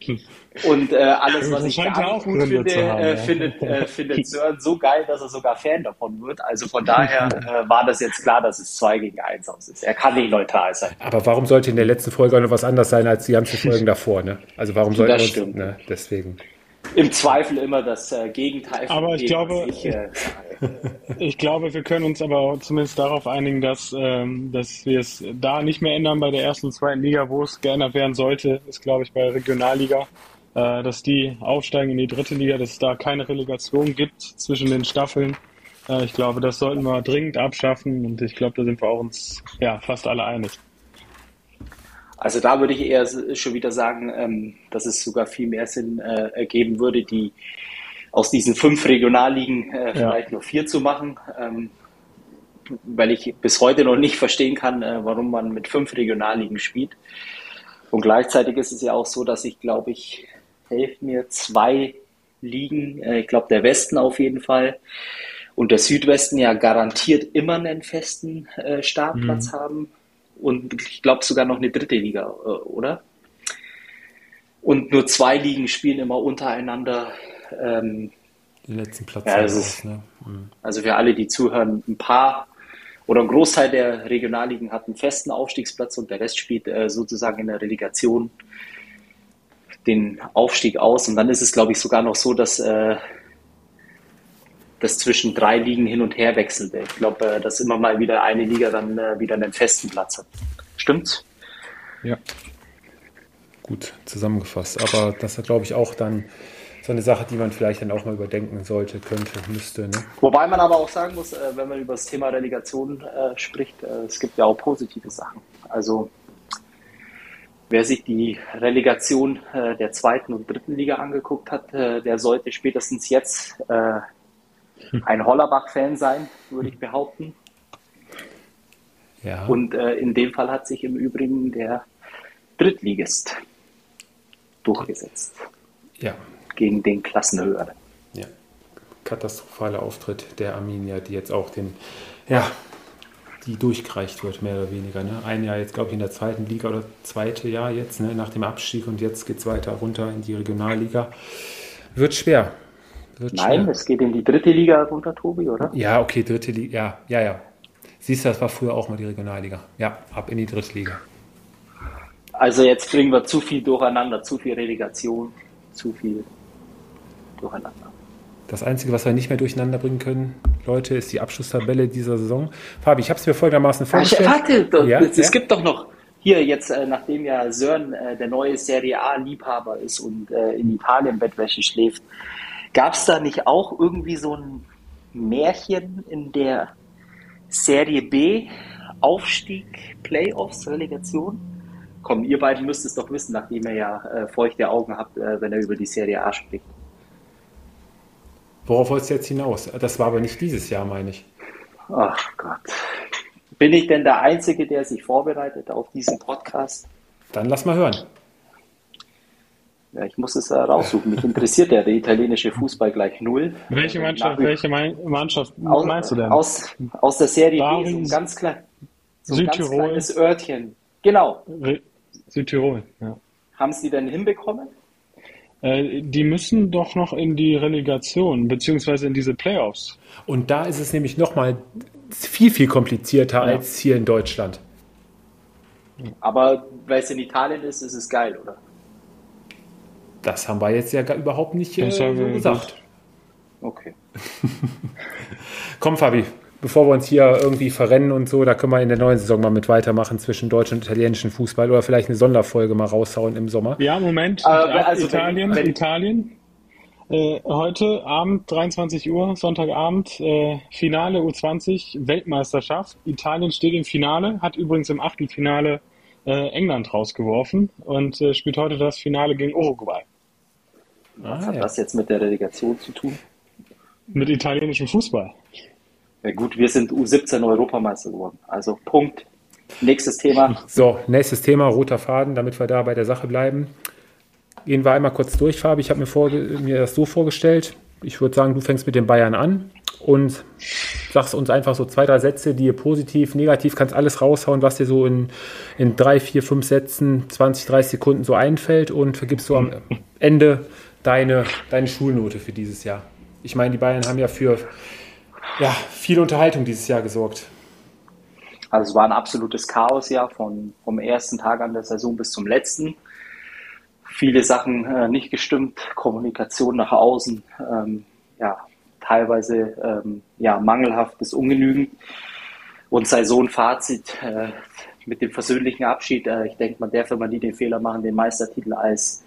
Speaker 4: Und äh, alles, was ich nicht gut finde, haben, äh, findet, findet Sören so geil, dass er sogar Fan davon wird. Also von daher war das jetzt klar, dass es 2 gegen 1 aus ist. Er kann nicht neutral sein.
Speaker 2: Aber warum sollte in der letzten Folge auch noch was anders sein als die ganzen Folgen davor? Ne? Also warum sollte das
Speaker 4: stimmt.
Speaker 2: Ne? Deswegen
Speaker 4: im Zweifel immer das äh, Gegenteil.
Speaker 3: Aber ich glaube, ich, äh, ich, glaube, wir können uns aber zumindest darauf einigen, dass, ähm, dass wir es da nicht mehr ändern bei der ersten und zweiten Liga, wo es geändert werden sollte, ist glaube ich bei der Regionalliga, äh, dass die aufsteigen in die dritte Liga, dass es da keine Relegation gibt zwischen den Staffeln. Äh, ich glaube, das sollten wir dringend abschaffen und ich glaube, da sind wir auch uns ja fast alle einig.
Speaker 4: Also da würde ich eher schon wieder sagen, ähm, dass es sogar viel mehr Sinn äh, ergeben würde, die aus diesen fünf Regionalligen äh, ja. vielleicht nur vier zu machen, ähm, weil ich bis heute noch nicht verstehen kann, äh, warum man mit fünf Regionalligen spielt. Und gleichzeitig ist es ja auch so, dass ich glaube ich, helfe mir, zwei Ligen, äh, ich glaube der Westen auf jeden Fall und der Südwesten ja garantiert immer einen festen äh, Startplatz mhm. haben und ich glaube sogar noch eine dritte Liga, äh, oder? Und nur zwei Ligen spielen immer untereinander. Ähm,
Speaker 2: Den letzten Platz.
Speaker 4: Ja, also, ist, ne? mhm. also für alle, die zuhören, ein paar oder ein Großteil der Regionalligen hat einen festen Aufstiegsplatz und der Rest spielt äh, sozusagen in der Relegation den Aufstieg aus. Und dann ist es, glaube ich, sogar noch so, dass äh, das zwischen drei Ligen hin und her wechselt. Ich glaube, äh, dass immer mal wieder eine Liga dann äh, wieder einen festen Platz hat. Stimmt's?
Speaker 2: Ja. Gut zusammengefasst. Aber das ist, glaube ich, auch dann so eine Sache, die man vielleicht dann auch mal überdenken sollte, könnte, müsste. Ne?
Speaker 4: Wobei man aber auch sagen muss, äh, wenn man über das Thema Relegation äh, spricht, äh, es gibt ja auch positive Sachen. Also wer sich die Relegation äh, der zweiten und dritten Liga angeguckt hat, äh, der sollte spätestens jetzt äh, ein Hollerbach-Fan sein, würde ich behaupten. Ja. Und äh, in dem Fall hat sich im Übrigen der Drittligist durchgesetzt.
Speaker 2: Ja.
Speaker 4: Gegen den Klassenhöheren.
Speaker 2: Ja. Katastrophaler Auftritt der Arminia, die jetzt auch den, ja, die durchgereicht wird, mehr oder weniger. Ne? Ein Jahr jetzt, glaube ich, in der zweiten Liga oder zweite Jahr jetzt, ne? nach dem Abstieg und jetzt geht es weiter runter in die Regionalliga. Wird schwer.
Speaker 4: Wird Nein, schwer. es geht in die dritte Liga runter, Tobi, oder?
Speaker 2: Ja, okay, dritte Liga, ja, ja, ja. Siehst du, das war früher auch mal die Regionalliga. Ja, ab in die dritte Liga.
Speaker 4: Also jetzt bringen wir zu viel durcheinander, zu viel Relegation, zu viel durcheinander.
Speaker 2: Das Einzige, was wir nicht mehr durcheinander bringen können, Leute, ist die Abschlusstabelle dieser Saison. Fabi, ich habe es mir folgendermaßen vorgestellt.
Speaker 4: Warte, doch, ja, es, ja? gibt doch noch hier jetzt, äh, nachdem ja Sören äh, der neue Serie A-Liebhaber ist und äh, in Italien Bettwäsche schläft, gab es da nicht auch irgendwie so ein Märchen in der Serie B, Aufstieg, Playoffs, Relegation? Komm, ihr beiden müsst es doch wissen, nachdem ihr ja äh, feuchte Augen habt, äh, wenn er über die Serie A spricht.
Speaker 2: Worauf wolltest du jetzt hinaus? Das war aber nicht dieses Jahr, meine ich.
Speaker 4: Ach Gott. Bin ich denn der Einzige, der sich vorbereitet auf diesen Podcast?
Speaker 2: Dann lass mal hören.
Speaker 4: Ja, ich muss es äh, raussuchen. Mich interessiert ja der italienische Fußball gleich null.
Speaker 3: Welche äh, Mannschaft, welche Mannschaft
Speaker 4: aus, meinst du denn? Aus, aus der Serie Bari, B, so ein ganz, klein, so ein ganz kleines Örtchen. Genau.
Speaker 3: Südtirol, ja.
Speaker 4: Haben Sie denn hinbekommen?
Speaker 3: Äh, die müssen doch noch in die Relegation, beziehungsweise in diese Playoffs.
Speaker 2: Und da ist es nämlich nochmal viel, viel komplizierter ja. als hier in Deutschland.
Speaker 4: Aber weil es in Italien ist, ist es geil, oder?
Speaker 2: Das haben wir jetzt ja überhaupt nicht äh, so gesagt.
Speaker 4: Okay.
Speaker 2: Komm, Fabi, bevor wir uns hier irgendwie verrennen und so, da können wir in der neuen Saison mal mit weitermachen zwischen deutschen und italienischen Fußball oder vielleicht eine Sonderfolge mal raushauen im Sommer.
Speaker 3: Ja, Moment. Äh, also Italien, wenn, wenn, Italien. Äh, heute Abend, 23 Uhr, Sonntagabend, äh, Finale U20, Weltmeisterschaft. Italien steht im Finale, hat übrigens im Achtelfinale äh, England rausgeworfen und äh, spielt heute das Finale gegen Uruguay.
Speaker 4: Was ah, hat ja. das jetzt mit der Relegation zu tun?
Speaker 3: Mit italienischem Fußball.
Speaker 4: Ja gut, wir sind U17 Europameister geworden. Also Punkt. Nächstes Thema.
Speaker 2: So, nächstes Thema, roter Faden, damit wir da bei der Sache bleiben. Gehen wir einmal kurz durch, Fabi. Ich habe mir, mir das so vorgestellt. Ich würde sagen, du fängst mit den Bayern an und sagst uns einfach so zwei, drei Sätze, die ihr positiv, negativ, kannst alles raushauen, was dir so in, in drei, vier, fünf Sätzen, 20, 30 Sekunden so einfällt und vergibst so am Ende deine, deine Schulnote für dieses Jahr. Ich meine, die Bayern haben ja für ja, viel Unterhaltung dieses Jahr gesorgt.
Speaker 4: Also es war ein absolutes Chaos ja von, vom ersten Tag an der Saison bis zum letzten. Viele Sachen äh, nicht gestimmt, Kommunikation nach außen, ähm, ja, teilweise ähm, ja, mangelhaft bis. Und sei so ein Fazit äh, mit dem versöhnlichen Abschied. Äh, ich denke, man darf immer nie den Fehler machen, den Meistertitel als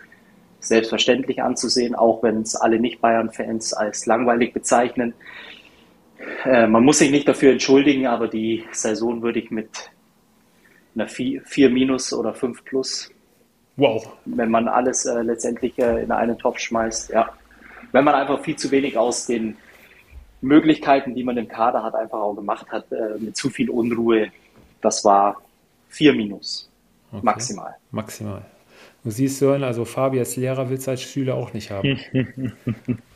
Speaker 4: selbstverständlich anzusehen, auch wenn es alle Nicht-Bayern-Fans als langweilig bezeichnen. Äh, man muss sich nicht dafür entschuldigen, aber die Saison würde ich mit einer 4, minus oder 5 plus.
Speaker 2: Wow.
Speaker 4: Wenn man alles äh, letztendlich äh, in einen Topf schmeißt, ja. Wenn man einfach viel zu wenig aus den Möglichkeiten, die man im Kader hat, einfach auch gemacht hat, äh, mit zu viel Unruhe, das war 4 minus. Okay. Maximal.
Speaker 2: Maximal. Du siehst, Sören, also Fabi als Lehrer will es als Schüler auch nicht haben.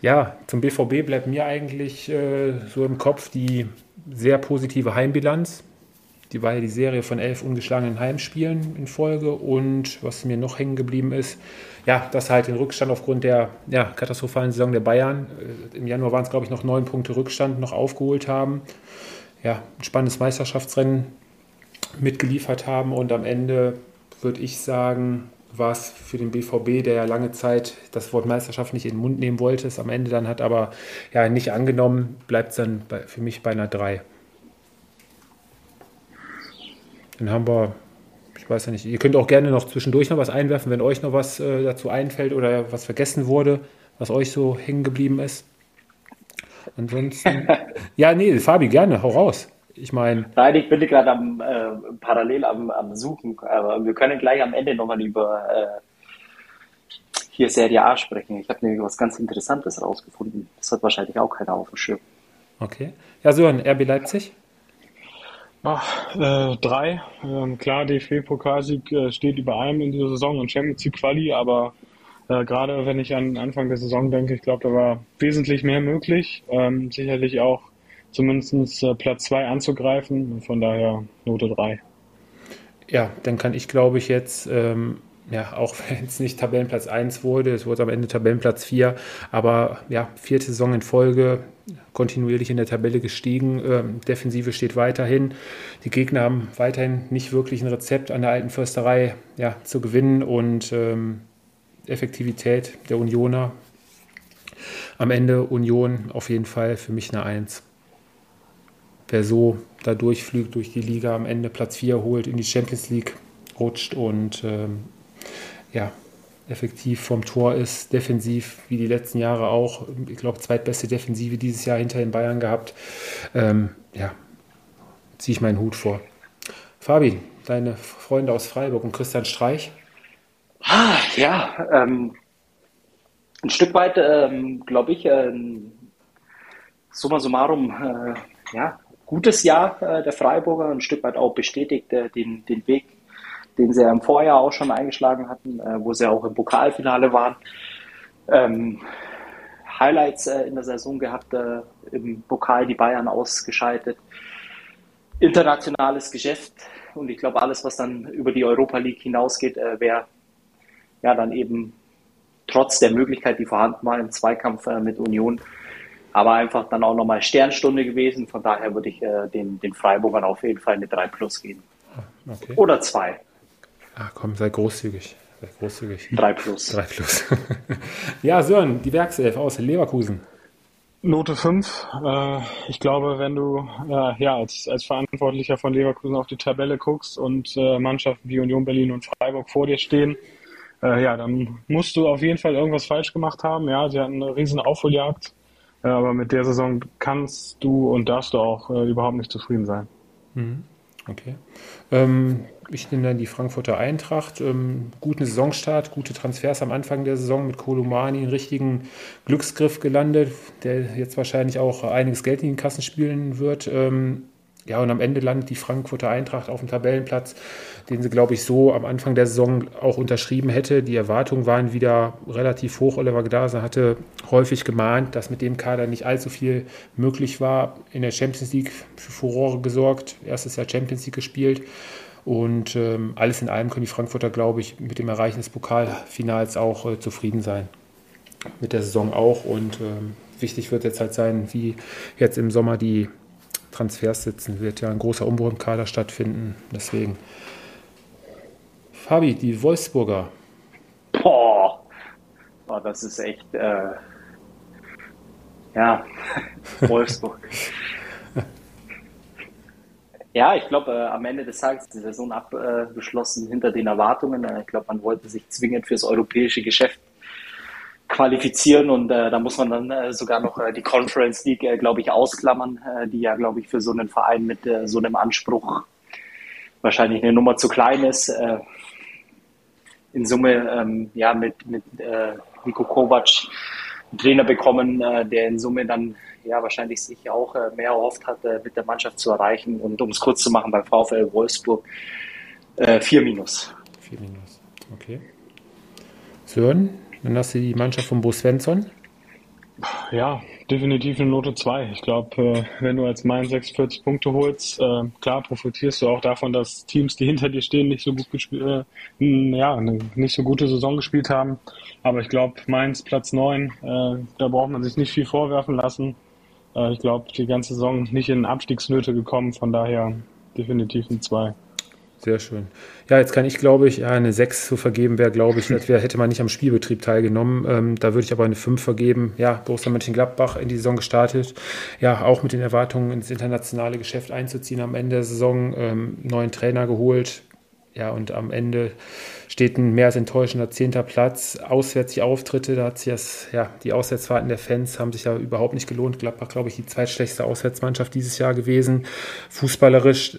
Speaker 2: Ja, zum BVB bleibt mir eigentlich äh, so im Kopf die sehr positive Heimbilanz. Die war ja die Serie von elf ungeschlagenen Heimspielen in Folge. Und was mir noch hängen geblieben ist, ja, dass halt den Rückstand aufgrund der ja, katastrophalen Saison der Bayern, äh, im Januar waren es, glaube ich, noch neun Punkte Rückstand, noch aufgeholt haben. Ja, ein spannendes Meisterschaftsrennen mitgeliefert haben und am Ende würde ich sagen, war es für den BVB, der ja lange Zeit das Wort Meisterschaft nicht in den Mund nehmen wollte, es am Ende dann hat aber ja nicht angenommen, bleibt es dann bei, für mich bei einer 3. Dann haben wir, ich weiß ja nicht, ihr könnt auch gerne noch zwischendurch noch was einwerfen, wenn euch noch was äh, dazu einfällt oder was vergessen wurde, was euch so hängen geblieben ist. Ansonsten, ja, nee, Fabi, gerne, hau raus. Ich meine.
Speaker 4: Nein, ich bin gerade am äh, parallel am, am Suchen, aber wir können gleich am Ende nochmal über äh, hier Serie A sprechen. Ich habe nämlich was ganz Interessantes rausgefunden. Das hat wahrscheinlich auch keiner auf dem Schirm.
Speaker 2: Okay. Ja, so ein RB Leipzig.
Speaker 3: Ach, äh, drei. Ähm, klar, DFB-Pokalsieg äh, steht über allem in dieser Saison und Champions League Quali, aber äh, gerade wenn ich an Anfang der Saison denke, ich glaube, da war wesentlich mehr möglich. Ähm, sicherlich auch zumindest äh, Platz zwei anzugreifen. Von daher Note drei.
Speaker 2: Ja, dann kann ich, glaube ich, jetzt ähm, ja, auch wenn es nicht Tabellenplatz 1 wurde, es wurde am Ende Tabellenplatz 4, aber ja, vierte Saison in Folge, kontinuierlich in der Tabelle gestiegen, ähm, Defensive steht weiterhin, die Gegner haben weiterhin nicht wirklich ein Rezept an der alten Försterei ja, zu gewinnen und ähm, Effektivität der Unioner, am Ende Union auf jeden Fall für mich eine 1. Wer so da durchflügt durch die Liga, am Ende Platz 4 holt, in die Champions League rutscht und ähm, ja, effektiv vom Tor ist, defensiv wie die letzten Jahre auch. Ich glaube, zweitbeste Defensive dieses Jahr hinter den Bayern gehabt. Ähm, ja, ziehe ich meinen Hut vor. Fabi, deine Freunde aus Freiburg und Christian Streich?
Speaker 4: Ah, ja, ähm, ein Stück weit, ähm, glaube ich, ähm, summa summarum, äh, ja, gutes Jahr äh, der Freiburger, ein Stück weit auch bestätigt äh, den, den Weg den sie ja im Vorjahr auch schon eingeschlagen hatten, äh, wo sie auch im Pokalfinale waren. Ähm, Highlights in der Saison gehabt, im Pokal die Bayern ausgeschaltet. Internationales Geschäft und ich glaube, alles, was dann über die Europa League hinausgeht, wäre ja dann eben trotz der Möglichkeit, die vorhanden war im Zweikampf mit Union, aber einfach dann auch nochmal Sternstunde gewesen. Von daher würde ich äh, den, den Freiburgern auf jeden Fall eine 3 Plus geben. Okay. Oder 2.
Speaker 2: Ach komm, sei großzügig. Sei großzügig.
Speaker 4: 3 plus.
Speaker 2: 3 plus. ja, Sören, die Werkself aus Leverkusen.
Speaker 3: Note 5. Äh, ich glaube, wenn du äh, ja, als, als Verantwortlicher von Leverkusen auf die Tabelle guckst und äh, Mannschaften wie Union Berlin und Freiburg vor dir stehen, äh, ja, dann musst du auf jeden Fall irgendwas falsch gemacht haben. Ja, sie hatten eine riesen Aufholjagd, aber mit der Saison kannst du und darfst du auch äh, überhaupt nicht zufrieden sein.
Speaker 2: Mhm. Okay. Ähm, ich nehme dann die Frankfurter Eintracht. Ähm, guten Saisonstart, gute Transfers am Anfang der Saison mit Kolumani, einen richtigen Glücksgriff gelandet, der jetzt wahrscheinlich auch einiges Geld in den Kassen spielen wird. Ähm, ja, und am Ende landet die Frankfurter Eintracht auf dem Tabellenplatz, den sie, glaube ich, so am Anfang der Saison auch unterschrieben hätte. Die Erwartungen waren wieder relativ hoch. Oliver Gdase hatte häufig gemahnt, dass mit dem Kader nicht allzu viel möglich war. In der Champions League für Furore gesorgt, erstes Jahr Champions League gespielt. Und ähm, alles in allem können die Frankfurter, glaube ich, mit dem Erreichen des Pokalfinals auch äh, zufrieden sein. Mit der Saison auch. Und ähm, wichtig wird jetzt halt sein, wie jetzt im Sommer die Transfers sitzen. Wird ja ein großer Umbruch im Kader stattfinden. Deswegen. Fabi, die Wolfsburger.
Speaker 4: Boah, das ist echt. Äh, ja, Wolfsburg. Ja, ich glaube, äh, am Ende des Tages ist die Saison abgeschlossen hinter den Erwartungen. Äh, ich glaube, man wollte sich zwingend fürs europäische Geschäft qualifizieren und äh, da muss man dann äh, sogar noch äh, die Conference League, äh, glaube ich, ausklammern, äh, die ja, glaube ich, für so einen Verein mit äh, so einem Anspruch wahrscheinlich eine Nummer zu klein ist. Äh, in Summe, ähm, ja, mit, mit äh, Niko Kovac einen Trainer bekommen, äh, der in Summe dann ja wahrscheinlich sich auch äh, mehr erhofft hat, äh, mit der Mannschaft zu erreichen. Und um es kurz zu machen, beim VfL Wolfsburg äh, 4 minus.
Speaker 2: 4 minus, okay. Sören, dann hast du die Mannschaft von Bo Svensson.
Speaker 3: Ja, definitiv eine Note 2. Ich glaube, äh, wenn du als Main 46 Punkte holst, äh, klar profitierst du auch davon, dass Teams, die hinter dir stehen, nicht so gut gespielt, äh, ja, eine nicht so gute Saison gespielt haben. Aber ich glaube, Mainz Platz 9, da braucht man sich nicht viel vorwerfen lassen. ich glaube, die ganze Saison nicht in Abstiegsnöte gekommen, von daher definitiv ein 2.
Speaker 2: Sehr schön. Ja, jetzt kann ich, glaube ich, eine 6 zu vergeben wäre, glaube ich, wär, hätte man nicht am Spielbetrieb teilgenommen. Ähm, da würde ich aber eine 5 vergeben. Ja, Borussia Mönchengladbach in die Saison gestartet. Ja, auch mit den Erwartungen ins internationale Geschäft einzuziehen am Ende der Saison. Ähm, neuen Trainer geholt. ja, und am Ende steht ein mehr als enttäuschender zehnter Platz. Auswärts die Auftritte, da hat sich das, ja, die Auswärtsfahrten der Fans haben sich ja überhaupt nicht gelohnt. Gladbach, glaube ich, die zweitschlechteste Auswärtsmannschaft dieses Jahr gewesen. Fußballerisch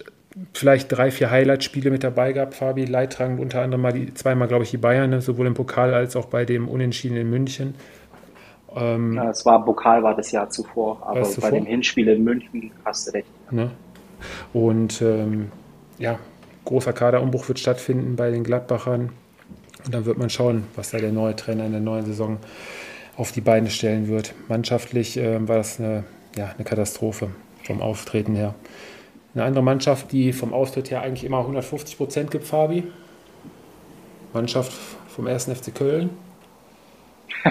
Speaker 2: vielleicht drei, vier Highlight-Spiele mit dabei gehabt, Fabi, leidtragend unter anderem mal die, zweimal, glaube ich, die Bayern, ne, sowohl im Pokal als auch bei dem Unentschieden in München.
Speaker 4: Ähm, ja, es war Pokal, war das Jahr zuvor, aber bei zuvor? dem Hinspiel in München hast du recht.
Speaker 2: Ne? Und ähm, ja, großer Kaderumbruch wird stattfinden bei den Gladbachern. Und dann wird man schauen, was da der neue Trainer in der neuen Saison auf die Beine stellen wird. Mannschaftlich äh, war das eine, ja, eine Katastrophe vom Auftreten her. Eine andere Mannschaft, die vom Austritt her eigentlich immer 150 Prozent gibt, Fabi. Mannschaft vom 1. FC Köln.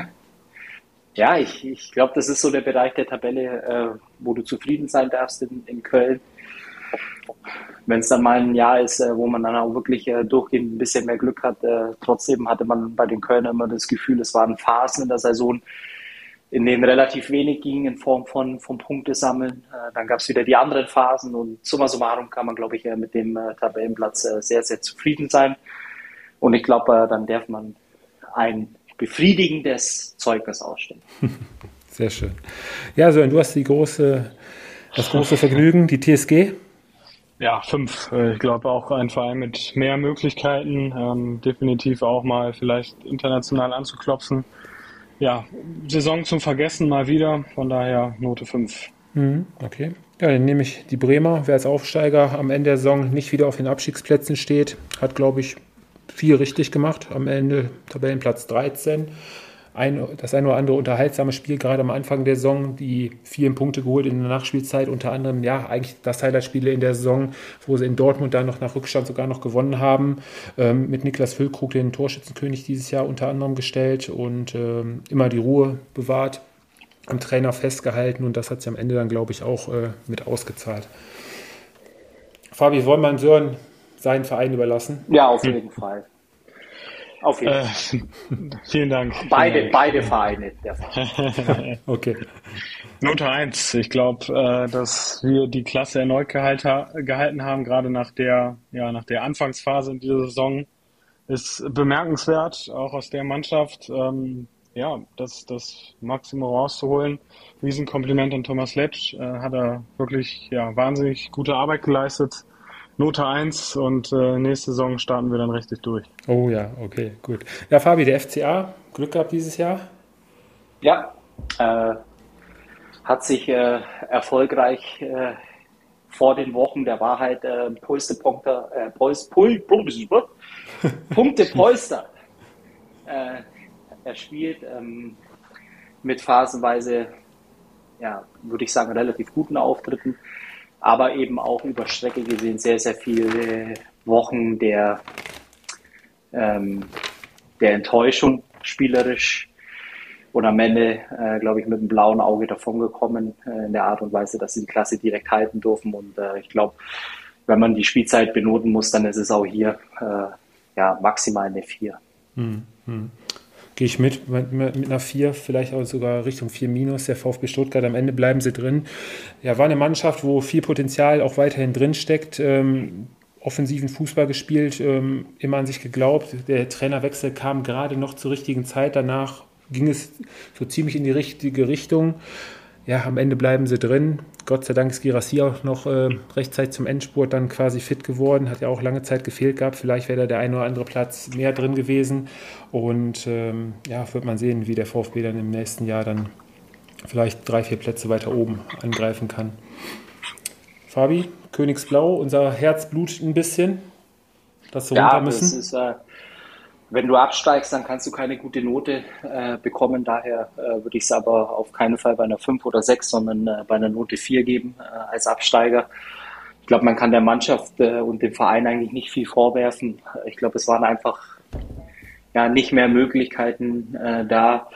Speaker 4: Ja, ich, ich glaube, das ist so der Bereich der Tabelle, äh, wo du zufrieden sein darfst in, in Köln. Wenn es dann mal ein Jahr ist, äh, wo man dann auch wirklich äh, durchgehend ein bisschen mehr Glück hat, äh, trotzdem hatte man bei den Kölnern immer das Gefühl, es waren Phasen in der Saison, in denen relativ wenig ging in Form von, von Punkte sammeln. Äh, dann gab es wieder die anderen Phasen und summa summarum kann man, glaube ich, äh, mit dem äh, Tabellenplatz sehr, sehr zufrieden sein. Und ich glaube, dann darf man ein befriedigendes Zeugnis ausstellen.
Speaker 2: Sehr schön. Ja, Sören, du hast die große, das große Vergnügen, die TSG.
Speaker 3: Ja, fünf. Ich glaube auch ein Verein mit mehr Möglichkeiten, ähm, definitiv auch mal vielleicht international anzuklopfen ja, Saison zum Vergessen mal wieder. Von daher Note 5.
Speaker 2: Mhm, okay. Ja, dann nehme ich die Bremer. Wer als Aufsteiger am Ende der Saison nicht wieder auf den Abstiegsplätzen steht, hat, glaube ich, viel richtig gemacht. Am Ende Tabellenplatz 13 ein, das ein oder andere unterhaltsame Spiel, gerade am Anfang der Saison, die vielen Punkte geholt in der Nachspielzeit, unter anderem, ja, eigentlich das Highlight-Spiele in der Saison, wo sie in Dortmund dann noch nach Rückstand sogar noch gewonnen haben, ähm, mit Niklas Füllkrug, den Torschützenkönig dieses Jahr unter anderem gestellt und ähm, immer die Ruhe bewahrt, am Trainer festgehalten und das hat sie am Ende dann, glaube ich, auch äh, mit ausgezahlt. Fabi, wollen wir Sören seinen Verein überlassen?
Speaker 4: Ja, auf jeden Fall.
Speaker 3: Auf jeden äh, Fall. vielen Dank.
Speaker 4: Beide,
Speaker 3: vielen
Speaker 4: beide Vereine. Verein.
Speaker 3: okay. Note 1. Ich glaube, äh, dass wir die Klasse erneut gehalten haben, gerade nach der, ja, nach der Anfangsphase in dieser Saison. Ist bemerkenswert, auch aus der Mannschaft. Ähm, ja, das, das Maximum rauszuholen. Riesenkompliment an Thomas Letsch. Äh, hat er wirklich ja, wahnsinnig gute Arbeit geleistet. Note 1 und äh, nächste Saison starten wir dann richtig durch.
Speaker 2: Oh ja, okay, gut. Ja, Fabi, der FCA, Glück gehabt dieses Jahr?
Speaker 4: Ja, äh, hat sich äh, erfolgreich äh, vor den Wochen der Wahrheit äh, Pulste Punkte, äh, Puls, Pul, Punkte Polster äh, erspielt ähm, mit phasenweise, ja, würde ich sagen, relativ guten Auftritten aber eben auch über Strecke gesehen sehr, sehr viele Wochen der, ähm, der Enttäuschung spielerisch und am Ende, äh, glaube ich, mit einem blauen Auge davongekommen äh, in der Art und Weise, dass sie die Klasse direkt halten dürfen. Und äh, ich glaube, wenn man die Spielzeit benoten muss, dann ist es auch hier äh, ja, maximal eine 4. Hm, hm
Speaker 2: gehe ich mit, mit, mit einer 4, vielleicht auch sogar Richtung 4 minus. Der VfB Stuttgart, am Ende bleiben sie drin. Ja, war eine Mannschaft, wo viel Potenzial auch weiterhin drin steckt. Ähm, offensiven Fußball gespielt, ähm, immer an sich geglaubt. Der Trainerwechsel kam gerade noch zur richtigen Zeit. Danach ging es so ziemlich in die richtige Richtung ja, am Ende bleiben sie drin. Gott sei Dank ist Girassi auch noch äh, rechtzeitig zum Endspurt dann quasi fit geworden. Hat ja auch lange Zeit gefehlt gehabt. Vielleicht wäre da der ein oder andere Platz mehr drin gewesen. Und ähm, ja, wird man sehen, wie der VfB dann im nächsten Jahr dann vielleicht drei, vier Plätze weiter oben angreifen kann. Fabi, Königsblau, unser Herz blutet ein bisschen, dass wir
Speaker 4: ja, runter müssen. Das ist, äh, wenn du absteigst, dann kannst du keine gute Note äh, bekommen. Daher äh, würde ich es aber auf keinen Fall bei einer 5 oder 6, sondern äh, bei einer Note 4 geben äh, als Absteiger. Ich glaube, man kann der Mannschaft äh, und dem Verein eigentlich nicht viel vorwerfen. Ich glaube, es waren einfach ja, nicht mehr Möglichkeiten äh, da.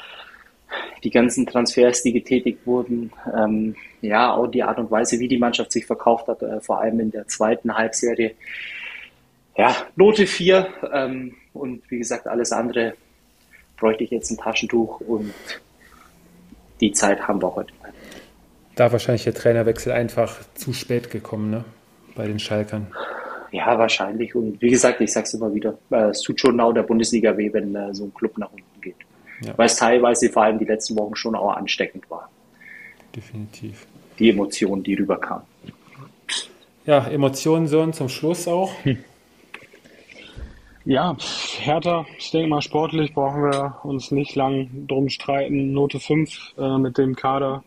Speaker 4: Die ganzen Transfers, die getätigt wurden, ähm, ja, auch die Art und Weise, wie die Mannschaft sich verkauft hat, vor allem in der zweiten Halbserie. Ja, Note 4. Ähm, und wie gesagt, alles andere bräuchte ich jetzt ein Taschentuch und die Zeit haben wir heute.
Speaker 2: Da wahrscheinlich der Trainerwechsel einfach zu spät gekommen, ne? Bei den Schalkern.
Speaker 4: Ja, wahrscheinlich. Und wie gesagt, ich sage es immer wieder, äh, es tut schon auch der Bundesliga weh, wenn äh, so ein Club nach unten geht. Ja. Weil es teilweise vor allem die letzten Wochen schon auch ansteckend war.
Speaker 2: Definitiv.
Speaker 4: Die Emotionen, die rüberkamen.
Speaker 2: Ja, Emotionen sollen zum Schluss auch. Hm.
Speaker 3: Ja, härter. Ich denke mal, sportlich brauchen wir uns nicht lang drum streiten. Note 5 äh, mit dem Kader,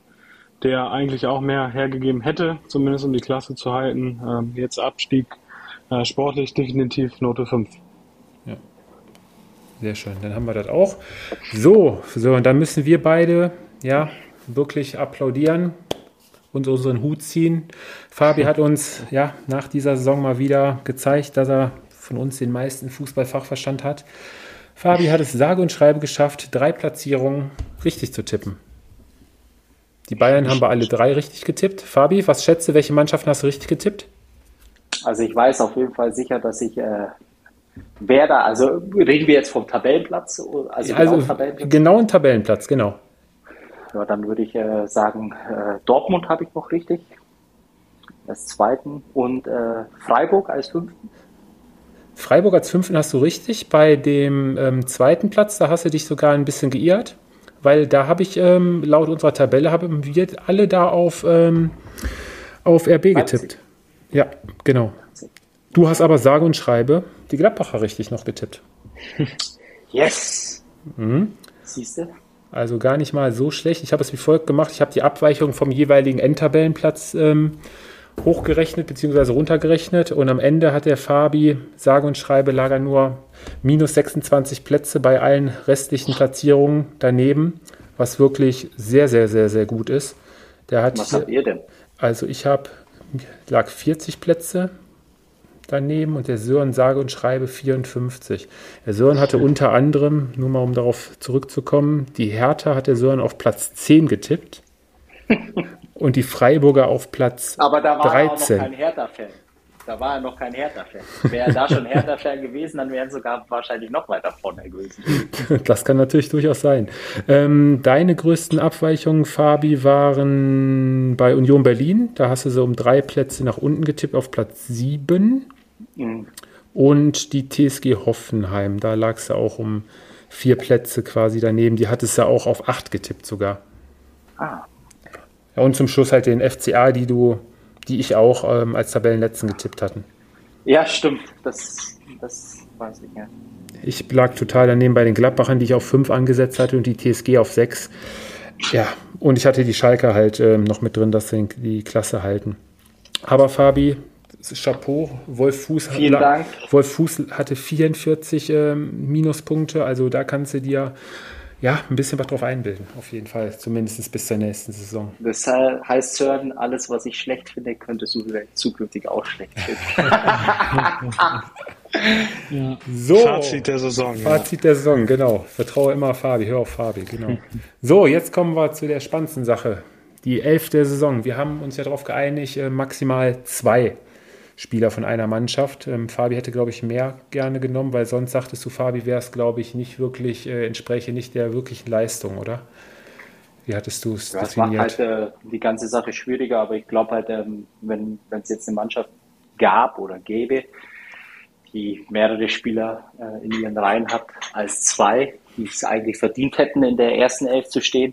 Speaker 3: der eigentlich auch mehr hergegeben hätte, zumindest um die Klasse zu halten. Ähm, jetzt Abstieg. Äh, sportlich definitiv Note 5.
Speaker 2: Ja. Sehr schön. Dann haben wir das auch. So, so, und dann müssen wir beide, ja, wirklich applaudieren und unseren Hut ziehen. Fabi hat uns ja nach dieser Saison mal wieder gezeigt, dass er von uns den meisten Fußballfachverstand hat. Fabi hat es sage und schreibe geschafft, drei Platzierungen richtig zu tippen. Die Bayern haben wir alle drei richtig getippt. Fabi, was schätze, welche Mannschaften hast du richtig getippt?
Speaker 4: Also ich weiß auf jeden Fall sicher, dass ich äh, Werder, also reden wir jetzt vom Tabellenplatz?
Speaker 2: Also, also genau, Tabellenplatz? genau ein Tabellenplatz, genau.
Speaker 4: Ja, dann würde ich äh, sagen, äh, Dortmund habe ich noch richtig als zweiten und äh, Freiburg als fünften.
Speaker 2: Freiburg als Fünften hast du richtig. Bei dem ähm, zweiten Platz, da hast du dich sogar ein bisschen geirrt, weil da habe ich ähm, laut unserer Tabelle haben wir alle da auf, ähm, auf RB getippt. Ja, genau. Du hast aber sage und schreibe die Gladbacher richtig noch getippt.
Speaker 4: Yes!
Speaker 2: Mhm.
Speaker 4: Siehst du?
Speaker 2: Also gar nicht mal so schlecht. Ich habe es wie folgt gemacht. Ich habe die Abweichung vom jeweiligen Endtabellenplatz ähm, hochgerechnet bzw. runtergerechnet und am Ende hat der Fabi sage und schreibe Lager nur minus 26 Plätze bei allen restlichen Platzierungen daneben, was wirklich sehr, sehr, sehr, sehr gut ist. Der hat
Speaker 4: was habt ihr denn?
Speaker 2: Also ich habe lag 40 Plätze daneben und der Sören sage und schreibe 54. Der Sören hatte unter anderem, nur mal um darauf zurückzukommen, die Hertha hat der Sören auf Platz 10 getippt. und die Freiburger auf Platz 13. Aber da war 13. er noch
Speaker 4: kein Hertha-Fan. Da war er noch kein Hertha-Fan. Wäre er da schon Hertha-Fan gewesen, dann wären sogar wahrscheinlich noch weiter vorne gewesen.
Speaker 2: Das kann natürlich durchaus sein. Ähm, deine größten Abweichungen, Fabi, waren bei Union Berlin. Da hast du so um drei Plätze nach unten getippt auf Platz 7. Mhm. Und die TSG Hoffenheim, da lag es ja auch um vier Plätze quasi daneben. Die hattest du ja auch auf 8 getippt sogar.
Speaker 4: Ah,
Speaker 2: ja, und zum Schluss halt den FCA, die du, die ich auch ähm, als Tabellenletzten getippt hatten.
Speaker 4: Ja, stimmt. Das, das weiß ich ja.
Speaker 2: Ich lag total daneben bei den Gladbachern, die ich auf 5 angesetzt hatte und die TSG auf 6. Ja, und ich hatte die Schalker halt ähm, noch mit drin, dass sie die Klasse halten. Aber Fabi, Chapeau, Wolf Fuß,
Speaker 4: Vielen Dank.
Speaker 2: Wolf Fuß hatte 44 ähm, Minuspunkte, also da kannst du dir ja, ein bisschen was drauf einbilden, auf jeden Fall, zumindest bis zur nächsten Saison.
Speaker 4: Das heißt, Sören, alles, was ich schlecht finde, könntest du zukünftig auch schlecht finden.
Speaker 3: ja. So, Fazit der Saison.
Speaker 2: Fazit ja. der Saison, genau. Vertraue immer Fabi, hör auf Fabi, genau. so, jetzt kommen wir zu der spannendsten Sache. Die elfte Saison. Wir haben uns ja darauf geeinigt, äh, maximal zwei Spieler von einer Mannschaft. Ähm, Fabi hätte, glaube ich, mehr gerne genommen, weil sonst sagtest du, Fabi wäre es, glaube ich, nicht wirklich, äh, entspräche nicht der wirklichen Leistung, oder? Wie hattest du es
Speaker 4: ja, definiert? Das macht halt äh, die ganze Sache schwieriger, aber ich glaube halt, ähm, wenn es jetzt eine Mannschaft gab oder gäbe, die mehrere Spieler äh, in ihren Reihen hat als zwei, die es eigentlich verdient hätten, in der ersten Elf zu stehen,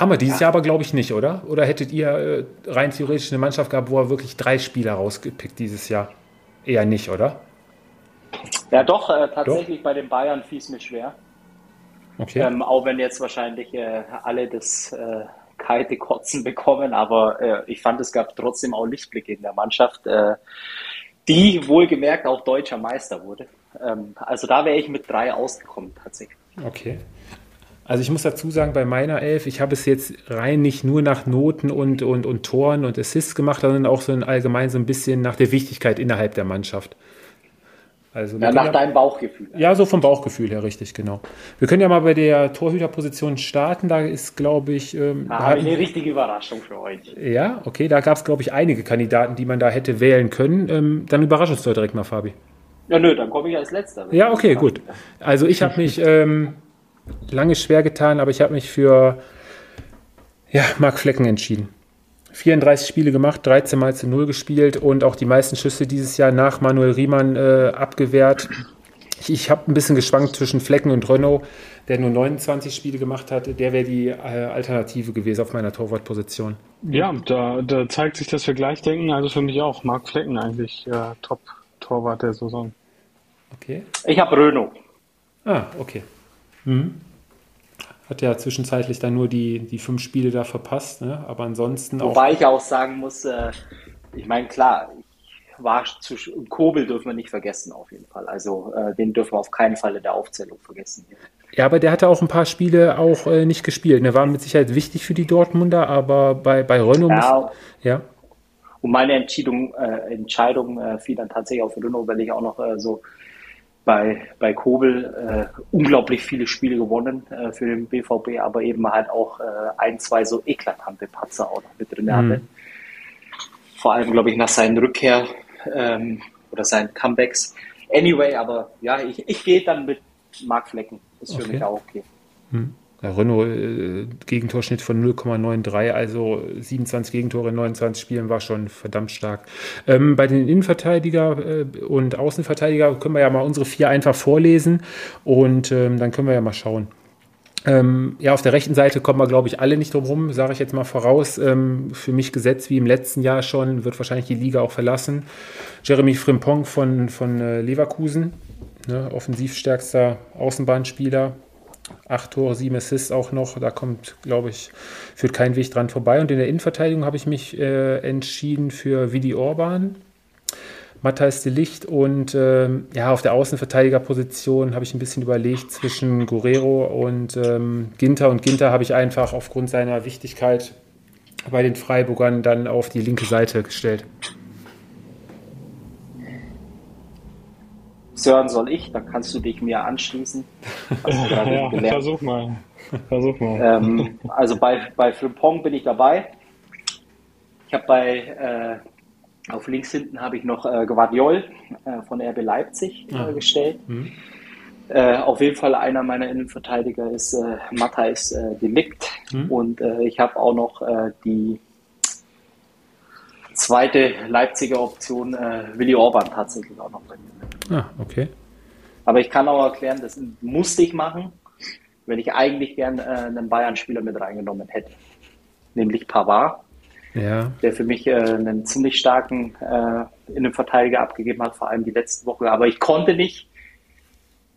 Speaker 2: haben wir dieses ja. Jahr aber, glaube ich, nicht, oder? Oder hättet ihr äh, rein theoretisch eine Mannschaft gehabt, wo er wirklich drei Spieler rausgepickt dieses Jahr? Eher nicht, oder?
Speaker 4: Ja, doch, äh, tatsächlich doch? bei den Bayern fiel es mir schwer.
Speaker 2: Okay.
Speaker 4: Ähm, auch wenn jetzt wahrscheinlich äh, alle das äh, kalte Kotzen bekommen, aber äh, ich fand, es gab trotzdem auch Lichtblicke in der Mannschaft, äh, die wohlgemerkt auch deutscher Meister wurde. Ähm, also da wäre ich mit drei ausgekommen, tatsächlich.
Speaker 2: Okay. Also ich muss dazu sagen, bei meiner Elf, ich habe es jetzt rein nicht nur nach Noten und, und, und Toren und Assists gemacht, sondern auch so ein, allgemein so ein bisschen nach der Wichtigkeit innerhalb der Mannschaft.
Speaker 4: Also ja, nach ja, deinem Bauchgefühl.
Speaker 2: Ja, so vom Bauchgefühl her, richtig, genau. Wir können ja mal bei der Torhüterposition starten. Da ist, glaube ich. Ähm,
Speaker 4: da habe ich eine richtige Überraschung für euch.
Speaker 2: Ja, okay, da gab es, glaube ich, einige Kandidaten, die man da hätte wählen können. Ähm, dann überrasch uns doch direkt mal, Fabi.
Speaker 4: Ja, nö, dann komme ich als Letzter.
Speaker 2: Ja, okay, gut. Also ich habe mich. Ähm, lange schwer getan, aber ich habe mich für ja, Marc Flecken entschieden. 34 Spiele gemacht, 13 Mal zu 0 gespielt und auch die meisten Schüsse dieses Jahr nach Manuel Riemann äh, abgewehrt. Ich, ich habe ein bisschen geschwankt zwischen Flecken und Renault, der nur 29 Spiele gemacht hat. Der wäre die äh, Alternative gewesen auf meiner Torwartposition.
Speaker 3: Ja, da, da zeigt sich, dass wir gleich denken. Also für mich auch. Marc Flecken eigentlich äh, Top-Torwart der Saison.
Speaker 4: Okay. Ich habe Renault.
Speaker 2: Ah, okay. Mhm. Hat ja zwischenzeitlich dann nur die, die fünf Spiele da verpasst, ne? aber ansonsten
Speaker 4: auch. Wobei ich auch sagen muss, äh, ich meine, klar, war zu, Kobel dürfen wir nicht vergessen auf jeden Fall. Also äh, den dürfen wir auf keinen Fall in der Aufzählung vergessen.
Speaker 2: Ja, aber der hatte auch ein paar Spiele auch äh, nicht gespielt. Der war mit Sicherheit wichtig für die Dortmunder, aber bei, bei Renault ja, muss, ja.
Speaker 4: Und meine Entscheidung, äh, Entscheidung äh, fiel dann tatsächlich auf Renault, weil ich auch noch äh, so bei, bei Kobel äh, unglaublich viele Spiele gewonnen äh, für den BVB, aber eben halt auch äh, ein, zwei so eklatante Patzer auch noch mit drin mhm. hatte. Vor allem, glaube ich, nach seiner Rückkehr ähm, oder seinen Comebacks. Anyway, aber ja, ich, ich gehe dann mit Mark Flecken. Ist für okay. mich auch okay.
Speaker 2: Hm. Renault äh, Gegentorschnitt von 0,93, also 27 Gegentore in 29 Spielen war schon verdammt stark. Ähm, bei den Innenverteidiger äh, und Außenverteidiger können wir ja mal unsere vier einfach vorlesen und ähm, dann können wir ja mal schauen. Ähm, ja, auf der rechten Seite kommen wir, glaube ich, alle nicht drum rum, sage ich jetzt mal voraus. Ähm, für mich gesetzt wie im letzten Jahr schon, wird wahrscheinlich die Liga auch verlassen. Jeremy Frimpong von, von äh, Leverkusen, ne, offensivstärkster Außenbahnspieler, acht Tore, sieben Assists auch noch. Da kommt, glaube ich, führt kein Weg dran vorbei. Und in der Innenverteidigung habe ich mich äh, entschieden für Vidi Orban, Matthijs de Licht und ähm, ja, auf der Außenverteidigerposition habe ich ein bisschen überlegt zwischen Guerrero und ähm, Ginter. Und Ginter habe ich einfach aufgrund seiner Wichtigkeit bei den Freiburgern dann auf die linke Seite gestellt.
Speaker 4: Sören, soll ich? Dann kannst du dich mir anschließen.
Speaker 3: ja, versuch mal. Versuch mal.
Speaker 4: Ähm, also bei, bei Frimpong bin ich dabei. Ich habe bei äh, auf links hinten habe ich noch äh, Guardiol äh, von RB Leipzig äh, ah. gestellt. Mhm. Äh, auf jeden Fall einer meiner Innenverteidiger ist äh, Matthijs äh, Delikt. Mhm. Und äh, ich habe auch noch äh, die zweite Leipziger Option, äh, Willi Orban tatsächlich auch noch bei mir.
Speaker 2: Ah, okay.
Speaker 4: Aber ich kann auch erklären, das musste ich machen, wenn ich eigentlich gern äh, einen Bayern-Spieler mit reingenommen hätte. Nämlich Pavard. Ja. Der für mich äh, einen ziemlich starken äh, Innenverteidiger abgegeben hat, vor allem die letzte Woche. Aber ich konnte nicht,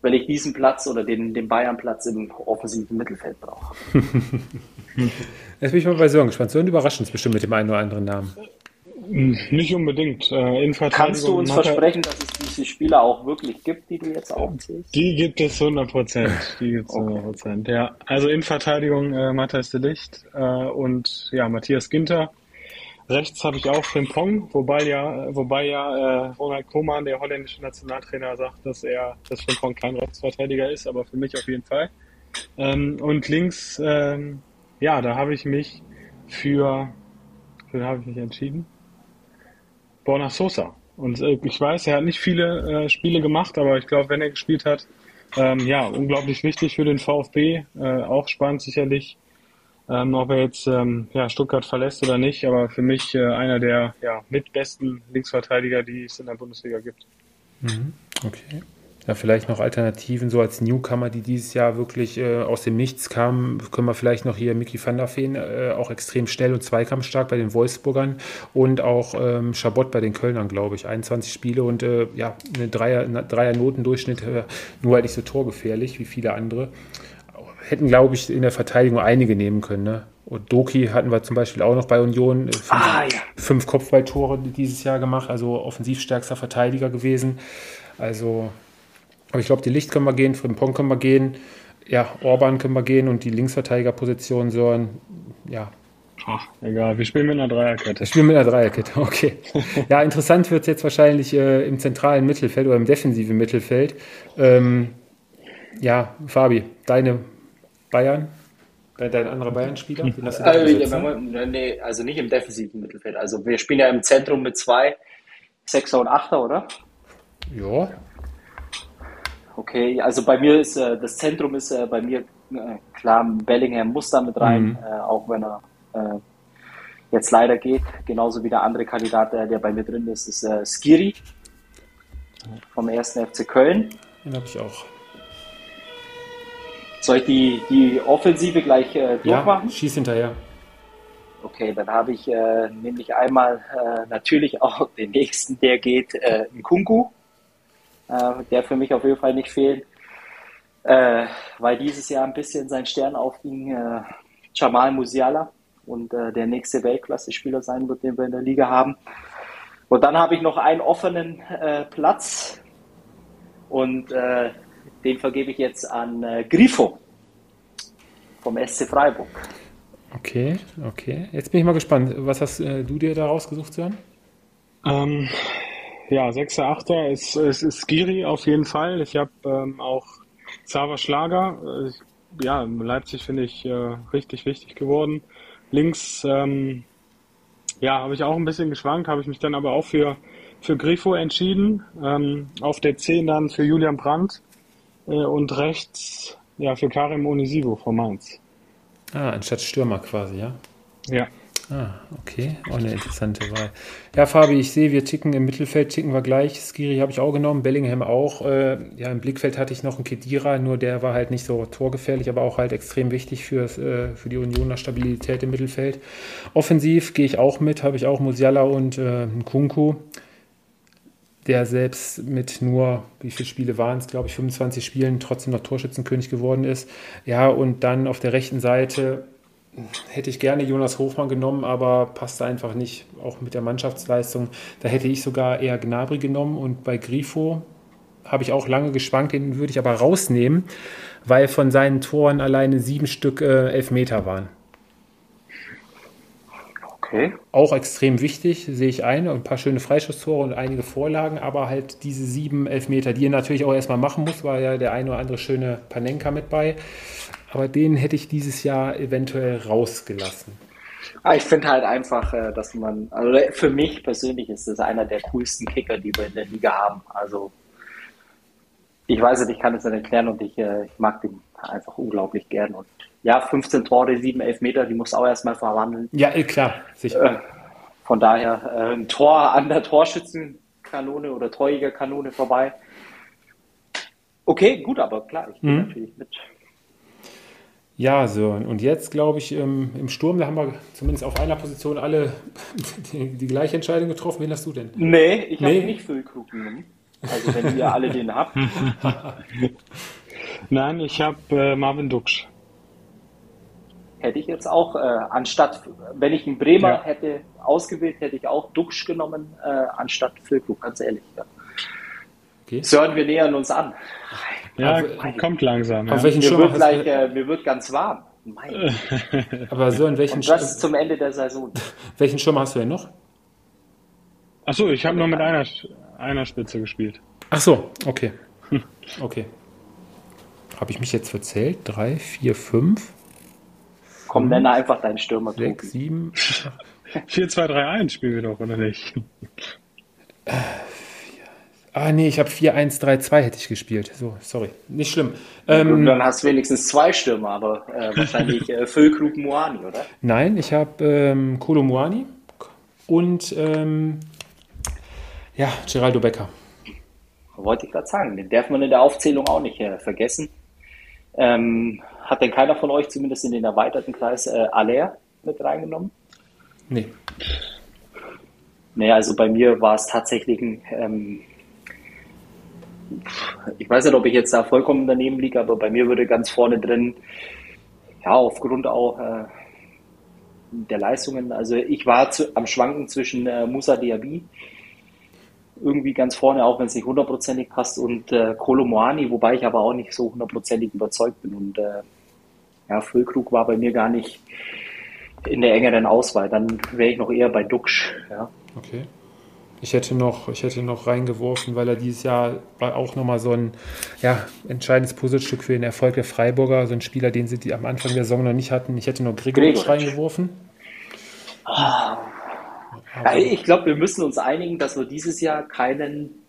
Speaker 4: weil ich diesen Platz oder den, den Bayern-Platz im offensiven Mittelfeld brauche.
Speaker 2: Jetzt bin ich mal bei Sören gespannt. Sören überrascht uns bestimmt mit dem einen oder anderen Namen.
Speaker 3: Nicht unbedingt.
Speaker 4: Äh, Kannst du uns versprechen, dass es diese Spieler auch wirklich gibt, die du jetzt aufzählst?
Speaker 3: Die gibt es 100 Prozent. Die gibt es 100 Prozent, ja. Also in Verteidigung äh, Matthias de Licht äh, und ja, Matthias Ginter. Rechts habe ich auch Frimpong, wobei ja, wobei ja äh, Ronald Koeman, der holländische Nationaltrainer, sagt, dass er, dass Frimpong kein Rechtsverteidiger ist, aber für mich auf jeden Fall. Ähm, und links, ähm, ja, da habe ich mich für, für habe ich mich entschieden. Borna Sosa. Und äh, ich weiß, er hat nicht viele äh, Spiele gemacht, aber ich glaube, wenn er gespielt hat, ähm, ja, unglaublich wichtig für den VfB. Äh, auch spannend sicherlich, ähm, ob er jetzt ähm, ja, Stuttgart verlässt oder nicht. Aber für mich äh, einer der ja, mitbesten Linksverteidiger, die es in der Bundesliga gibt.
Speaker 2: Mhm. Okay. Ja, vielleicht noch Alternativen, so als Newcomer, die dieses Jahr wirklich äh, aus dem Nichts kamen, können wir vielleicht noch hier Mickey van der Feen, äh, auch extrem schnell und zweikampfstark bei den Wolfsburgern und auch ähm, Schabott bei den Kölnern, glaube ich. 21 Spiele und äh, ja, eine Dreier, eine Dreier Notendurchschnitt, äh, nur halt nicht so torgefährlich wie viele andere. Hätten, glaube ich, in der Verteidigung einige nehmen können. Ne? Und Doki hatten wir zum Beispiel auch noch bei Union. Äh, fünf, ah, ja. fünf Kopfballtore dieses Jahr gemacht, also offensivstärkster Verteidiger gewesen. Also aber ich glaube, die Licht können wir gehen, Frimpong können wir gehen, ja, Orban können wir gehen und die Linksverteidigerposition Sören, ja.
Speaker 3: Ach, egal, wir spielen mit einer Dreierkette. Wir
Speaker 2: spielen mit einer Dreierkette, okay. ja, interessant wird es jetzt wahrscheinlich äh, im zentralen Mittelfeld oder im defensiven Mittelfeld. Ähm, ja, Fabi, deine Bayern? Dein anderer Bayern-Spieler?
Speaker 4: Also, nee, also nicht im defensiven Mittelfeld. Also wir spielen ja im Zentrum mit zwei Sechser und Achter, oder?
Speaker 2: Ja.
Speaker 4: Okay, also bei mir ist äh, das Zentrum ist äh, bei mir äh, klar, Bellingham muss da mit rein, mhm. Äh, auch wenn er äh, jetzt leider geht. Genauso wie der andere Kandidat, der, der bei mir drin ist, ist äh, Skiri vom 1. FC Köln.
Speaker 2: Den habe ich auch.
Speaker 4: Soll ich die, die Offensive gleich äh, durchmachen?
Speaker 2: Ja, schieß hinterher.
Speaker 4: Okay, dann habe ich äh, nämlich einmal äh, natürlich auch den nächsten, der geht, äh, Kunku, äh, der für mich auf jeden Fall nicht fehlt, äh, weil dieses Jahr ein bisschen sein Stern aufging, äh, Jamal Musiala und äh, der nächste Weltklasse-Spieler sein wird, den wir in der Liga haben. Und dann habe ich noch einen offenen äh, Platz und äh, den vergebe ich jetzt an äh, Grifo vom SC Freiburg.
Speaker 2: Okay, okay. Jetzt bin ich mal gespannt. Was hast äh, du dir da rausgesucht, Sören?
Speaker 3: Ähm, ja, 6er, 8er ist, ist, ist Giri auf jeden Fall. Ich habe ähm, auch Xaver Schlager. Äh, ja, Leipzig finde ich äh, richtig wichtig geworden. Links, ähm, ja, habe ich auch ein bisschen geschwankt, habe ich mich dann aber auch für, für Grifo entschieden. Ähm, auf der 10 dann für Julian Brandt äh, und rechts ja, für Karim Onisivo von Mainz.
Speaker 2: Ah, anstatt Stürmer quasi, ja?
Speaker 3: Ja.
Speaker 2: Ah, okay. Auch eine interessante Wahl. Ja, Fabi, ich sehe, wir ticken im Mittelfeld, ticken wir gleich. Skiri habe ich auch genommen, Bellingham auch. Äh, ja, im Blickfeld hatte ich noch einen Kedira, nur der war halt nicht so torgefährlich, aber auch halt extrem wichtig für, äh, für die Unioner Stabilität im Mittelfeld. Offensiv gehe ich auch mit, habe ich auch Musiala und äh, Kunku der selbst mit nur, wie viele Spiele waren es, glaube ich, 25 Spielen trotzdem noch Torschützenkönig geworden ist. Ja, und dann auf der rechten Seite hätte ich gerne Jonas Hofmann genommen, aber passte einfach nicht, auch mit der Mannschaftsleistung. Da hätte ich sogar eher Gnabry genommen und bei Grifo habe ich auch lange geschwankt, den würde ich aber rausnehmen, weil von seinen Toren alleine sieben Stück äh, Elfmeter waren. Okay. Auch extrem wichtig, sehe ich ein. Ein paar schöne Freischusstore und einige Vorlagen, aber halt diese sieben Elfmeter, die er natürlich auch erstmal machen muss, war ja der eine oder andere schöne Panenka mit bei. Aber den hätte ich dieses Jahr eventuell rausgelassen.
Speaker 4: Ah, ich finde halt einfach, äh, dass man, also für mich persönlich ist das einer der coolsten Kicker, die wir in der Liga haben. Also ich weiß nicht, ich kann es nicht erklären und ich, äh, ich mag den einfach unglaublich gern. Und ja, 15 Tore, 7 Elfmeter, die muss auch erstmal verwandeln.
Speaker 2: Ja, eh, klar,
Speaker 4: sicher. Äh, von daher äh, ein Tor an der Torschützenkanone oder Torjägerkanone vorbei. Okay, gut, aber klar, ich bin mhm. natürlich mit.
Speaker 2: Ja, so, und jetzt glaube ich, im, im, Sturm, da haben wir zumindest auf einer Position alle die, die gleiche Entscheidung getroffen. Wen hast du denn?
Speaker 4: Nee, ich nee. habe nicht Füllkrug genommen. Also wenn ihr alle den habt.
Speaker 3: Nein, ich habe äh, Marvin Duksch.
Speaker 4: Hätte ich jetzt auch, äh, anstatt, wenn ich einen Bremer ja. hätte ausgewählt, hätte ich auch Duksch genommen, äh, anstatt Füllkrug, ganz ehrlich. Ja. Okay. Sören, wir nähern uns an.
Speaker 3: Ja, also, kommt langsam.
Speaker 4: Ja. Welchen mir, wird gleich, äh, mir wird ganz warm.
Speaker 2: Mein. Aber Sören, welchen
Speaker 4: Und das zum Ende der Saison.
Speaker 2: Welchen Schirm hast du denn noch?
Speaker 3: Achso, ich habe nur mit einer, einer Spitze gespielt.
Speaker 2: Ach so, okay. Okay. Habe ich mich jetzt verzählt? Drei, vier, fünf?
Speaker 4: Komm, nenne einfach deinen Stürmer.
Speaker 2: Sechs, sieben.
Speaker 3: 4-2-3-1 spielen wir doch, oder nicht?
Speaker 2: Ah, nee, ich habe 4-1-3-2 hätte ich gespielt. So, sorry. Nicht schlimm.
Speaker 4: Ähm, dann hast du wenigstens zwei Stürmer, aber äh, wahrscheinlich äh, Füllkrug Moani, oder?
Speaker 2: Nein, ich habe ähm, Kolo Moani und ähm, ja, Geraldo Becker.
Speaker 4: Wollte ich gerade sagen, den darf man in der Aufzählung auch nicht äh, vergessen. Ähm, hat denn keiner von euch zumindest in den erweiterten Kreis äh, Aller mit reingenommen?
Speaker 2: Nee.
Speaker 4: Nee, also bei mir war es tatsächlich ein, ähm, ich weiß nicht, ob ich jetzt da vollkommen daneben liege, aber bei mir würde ganz vorne drin, ja, aufgrund auch äh, der Leistungen, also ich war zu, am Schwanken zwischen äh, Musa Diaby, irgendwie ganz vorne, auch wenn es nicht hundertprozentig passt, und äh, Kolo Moani, wobei ich aber auch nicht so hundertprozentig überzeugt bin. Und äh, ja, Füllkrug war bei mir gar nicht in der engeren Auswahl. Dann wäre ich noch eher bei Duxch. Ja.
Speaker 2: Okay. Ich hätte noch, ich hätte noch reingeworfen, weil er dieses Jahr auch nochmal so ein ja, entscheidendes Puzzlestück für den Erfolg der Freiburger, so ein Spieler, den sie am Anfang der Saison noch nicht hatten. Ich hätte noch Gregoric, reingeworfen.
Speaker 4: Ah. Ich glaube, wir müssen uns einigen, dass wir dieses Jahr keinen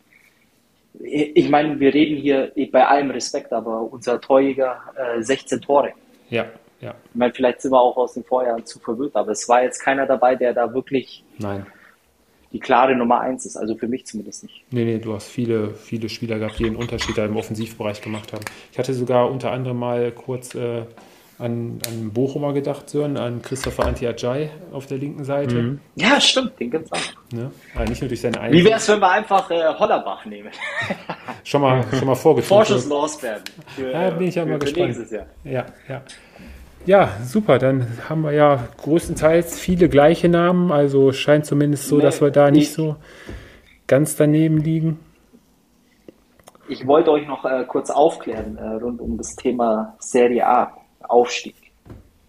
Speaker 4: ich meine, wir reden hier bei allem Respekt, aber unser Torjäger äh, 16 Tore.
Speaker 2: Ja.
Speaker 4: Ja. Ich meine, vielleicht sind wir auch aus den Vorjahren zu verwirrt, aber es war jetzt keiner dabei, der da wirklich
Speaker 2: Nein.
Speaker 4: Die klare Nummer eins ist. Also für mich zumindest nicht.
Speaker 2: Nee, nee, du hast viele, viele Spieler gehabt, die einen Unterschied da im Offensivbereich gemacht haben. Ich hatte sogar unter anderem mal kurz äh, an, an Bochumer gedacht, Sören, an Christopher Antiajay auf der linken Seite. Mhm.
Speaker 4: Ja, stimmt, den gibt es auch. Ne?
Speaker 2: Aber nicht nur durch seine
Speaker 4: Wie wäre es, wenn wir einfach äh, Hollerbach nehmen?
Speaker 2: schon mal, schon mal vorgeführt.
Speaker 4: Vorschuss
Speaker 2: ja, bin ich ja mal gespannt. Ja, ja. Ja, super. Dann haben wir ja größtenteils viele gleiche Namen. Also scheint zumindest so, nee, dass wir da nicht so ganz daneben liegen.
Speaker 4: Ich wollte euch noch äh, kurz aufklären äh, rund um das Thema Serie A, Aufstieg.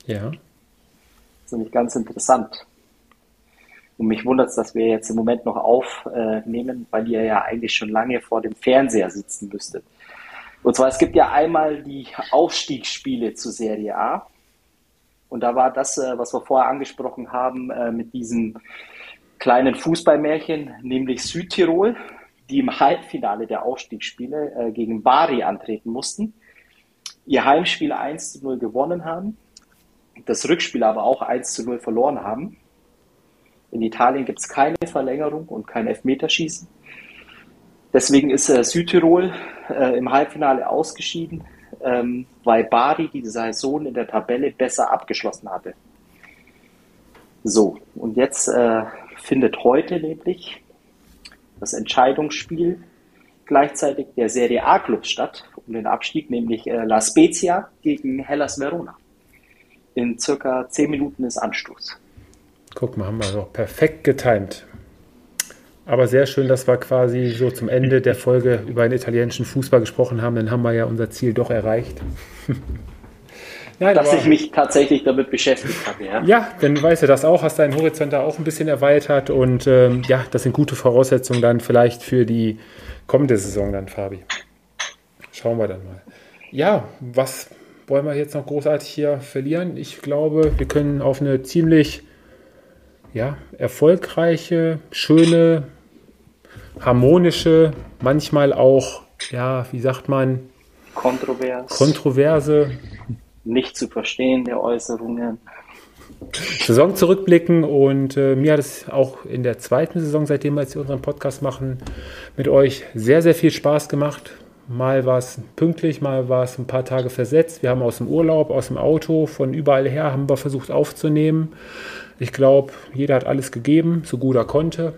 Speaker 2: Ja. Das
Speaker 4: ist nämlich ganz interessant. Und mich wundert es, dass wir jetzt im Moment noch aufnehmen, weil ihr ja eigentlich schon lange vor dem Fernseher sitzen müsstet. Und zwar, es gibt ja einmal die Aufstiegsspiele zur Serie A. Und da war das, äh, was wir vorher angesprochen haben, äh, mit diesem kleinen Fußballmärchen, nämlich Südtirol, die im Halbfinale der Aufstiegsspiele äh, gegen Bari antreten mussten, ihr Heimspiel 1 zu 0 gewonnen haben, das Rückspiel aber auch 1 zu 0 verloren haben. In Italien gibt es keine Verlängerung und kein Elfmeterschießen. Deswegen ist Südtirol im Halbfinale ausgeschieden ähm, weil Bari die Saison in der Tabelle besser abgeschlossen hatte. So, und jetzt äh, findet heute nämlich das Entscheidungsspiel gleichzeitig der Serie A Club statt, um den Abstieg, nämlich äh, La Spezia gegen Hellas Verona. In circa 10 Minuten ist Anstoß.
Speaker 2: Guck mal, haben wir doch perfekt getimt. Aber sehr schön, dass wir quasi so zum Ende der Folge über den italienischen Fußball gesprochen haben. Dann haben wir ja unser Ziel doch erreicht.
Speaker 4: Nein, dass ich mich tatsächlich damit beschäftigt habe. Ja,
Speaker 2: ja dann weißt du das auch, hast deinen Horizont da auch ein bisschen erweitert und ähm, ja, das sind gute Voraussetzungen dann vielleicht für die kommende Saison dann, Fabi. Schauen wir dann mal. Ja, was wollen wir jetzt noch großartig hier verlieren? Ich glaube, wir können auf eine ziemlich ja, erfolgreiche, schöne harmonische, manchmal auch, ja, wie sagt man,
Speaker 4: kontrovers.
Speaker 2: Kontroverse.
Speaker 4: Nicht zu verstehen der Äußerungen.
Speaker 2: Saison zurückblicken und äh, mir hat es auch in der zweiten Saison, seitdem wir jetzt unseren Podcast machen, mit euch sehr, sehr viel Spaß gemacht. Mal war es pünktlich, mal war es ein paar Tage versetzt. Wir haben aus dem Urlaub, aus dem Auto, von überall her haben wir versucht aufzunehmen. Ich glaube, jeder hat alles gegeben, so gut er konnte.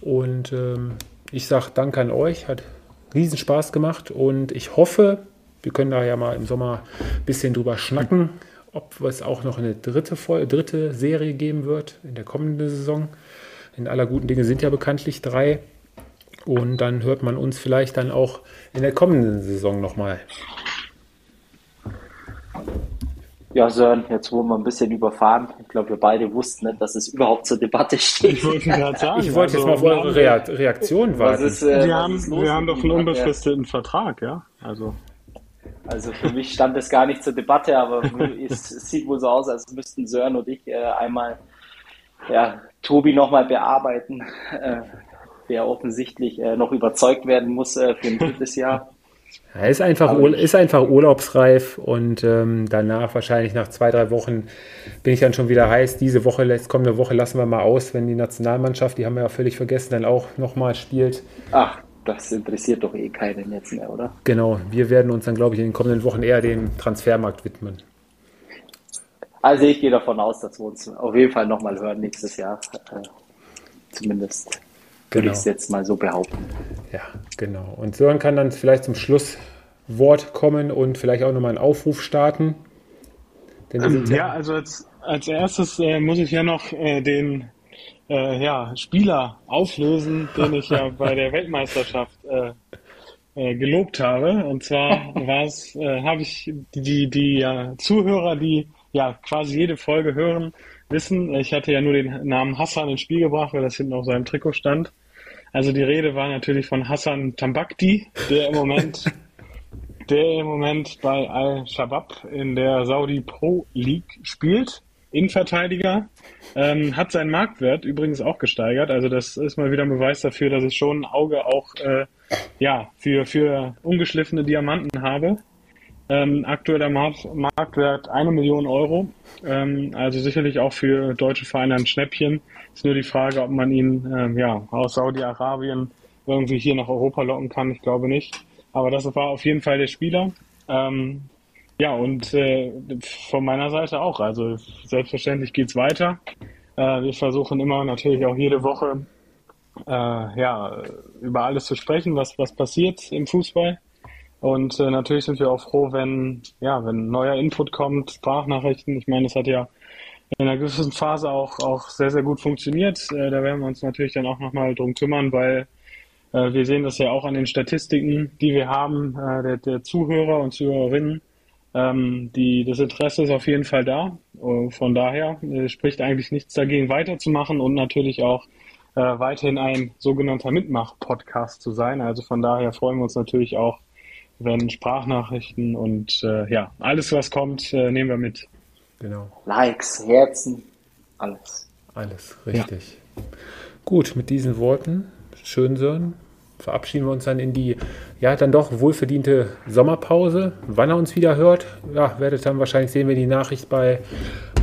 Speaker 2: Und ähm, ich sage Danke an euch, hat riesen Spaß gemacht und ich hoffe, wir können da ja mal im Sommer ein bisschen drüber schnacken, ob es auch noch eine dritte, dritte Serie geben wird in der kommenden Saison. In aller guten Dinge sind ja bekanntlich drei. Und dann hört man uns vielleicht dann auch in der kommenden Saison nochmal.
Speaker 4: Ja, Sören, jetzt wurden wir ein bisschen überfahren. Ich glaube, wir beide wussten nicht, dass es überhaupt zur Debatte steht.
Speaker 2: Ich wollte gerade sagen. Ich wollte also, jetzt mal auf eure Rea Reaktion warten.
Speaker 3: Ist, äh, wir, haben, wir haben doch einen unbefristeten Vertrag, ja? Also.
Speaker 4: Also für mich stand es gar nicht zur Debatte, aber es, sieht wohl so aus, als müssten Sören und ich äh, einmal ja, Tobi nochmal bearbeiten, äh, der offensichtlich äh, noch überzeugt werden muss äh, für ein drittes Jahr.
Speaker 2: Er ist einfach, ist einfach urlaubsreif und ähm, danach, wahrscheinlich nach zwei, drei Wochen, bin ich dann schon wieder heiß. Diese Woche, jetzt kommende Woche lassen wir mal aus, wenn die Nationalmannschaft, die haben wir ja völlig vergessen, dann auch nochmal spielt.
Speaker 4: Ach, das interessiert doch eh keinen jetzt mehr, oder?
Speaker 2: Genau, wir werden uns dann, glaube ich, in den kommenden Wochen eher dem Transfermarkt widmen.
Speaker 4: Also ich gehe davon aus, dass wir uns auf jeden Fall nochmal hören nächstes Jahr. Äh, zumindest würde ich es jetzt mal so behaupten.
Speaker 2: Ja, genau. Und Sören kann dann vielleicht zum Schlusswort kommen und vielleicht auch nochmal einen Aufruf starten.
Speaker 3: Ähm, ja, ja, also als, als erstes äh, muss ich ja noch äh, den äh, ja, Spieler auflösen, den ich ja bei der Weltmeisterschaft äh, äh, gelobt habe. Und zwar war es, äh, habe ich die, die, die Zuhörer, die ja quasi jede Folge hören, wissen, ich hatte ja nur den Namen Hassan ins Spiel gebracht, weil das hinten auf seinem Trikot stand. Also die Rede war natürlich von Hassan Tambakti, der im Moment, der im Moment bei Al-Shabaab in der Saudi Pro League spielt. Innenverteidiger, ähm, hat seinen Marktwert übrigens auch gesteigert. Also das ist mal wieder ein Beweis dafür, dass ich schon ein Auge auch äh, ja, für, für ungeschliffene Diamanten habe. Ähm, aktueller Marktwert eine Million Euro. Ähm, also sicherlich auch für deutsche Vereine ein Schnäppchen. Ist nur die Frage, ob man ihn ähm, ja, aus Saudi-Arabien irgendwie hier nach Europa locken kann. Ich glaube nicht. Aber das war auf jeden Fall der Spieler. Ähm, ja, und äh, von meiner Seite auch. Also selbstverständlich geht's weiter. Äh, wir versuchen immer natürlich auch jede Woche äh, ja, über alles zu sprechen, was, was passiert im Fußball. Und äh, natürlich sind wir auch froh, wenn, ja, wenn neuer Input kommt, Sprachnachrichten. Ich meine, es hat ja in einer gewissen Phase auch, auch sehr, sehr gut funktioniert. Äh, da werden wir uns natürlich dann auch nochmal drum kümmern, weil äh, wir sehen das ja auch an den Statistiken, die wir haben, äh, der, der Zuhörer und Zuhörerinnen. Ähm, die, das Interesse ist auf jeden Fall da. Uh, von daher äh, spricht eigentlich nichts dagegen, weiterzumachen und natürlich auch äh, weiterhin ein sogenannter Mitmach-Podcast zu sein. Also von daher freuen wir uns natürlich auch, wenn Sprachnachrichten und äh, ja, alles, was kommt, äh, nehmen wir mit.
Speaker 4: Genau. Likes, Herzen, alles.
Speaker 2: Alles, richtig. Ja. Gut, mit diesen Worten, schön Sören, verabschieden wir uns dann in die, ja, dann doch wohlverdiente Sommerpause. Wann er uns wieder hört, ja, werdet dann wahrscheinlich sehen, wenn die Nachricht bei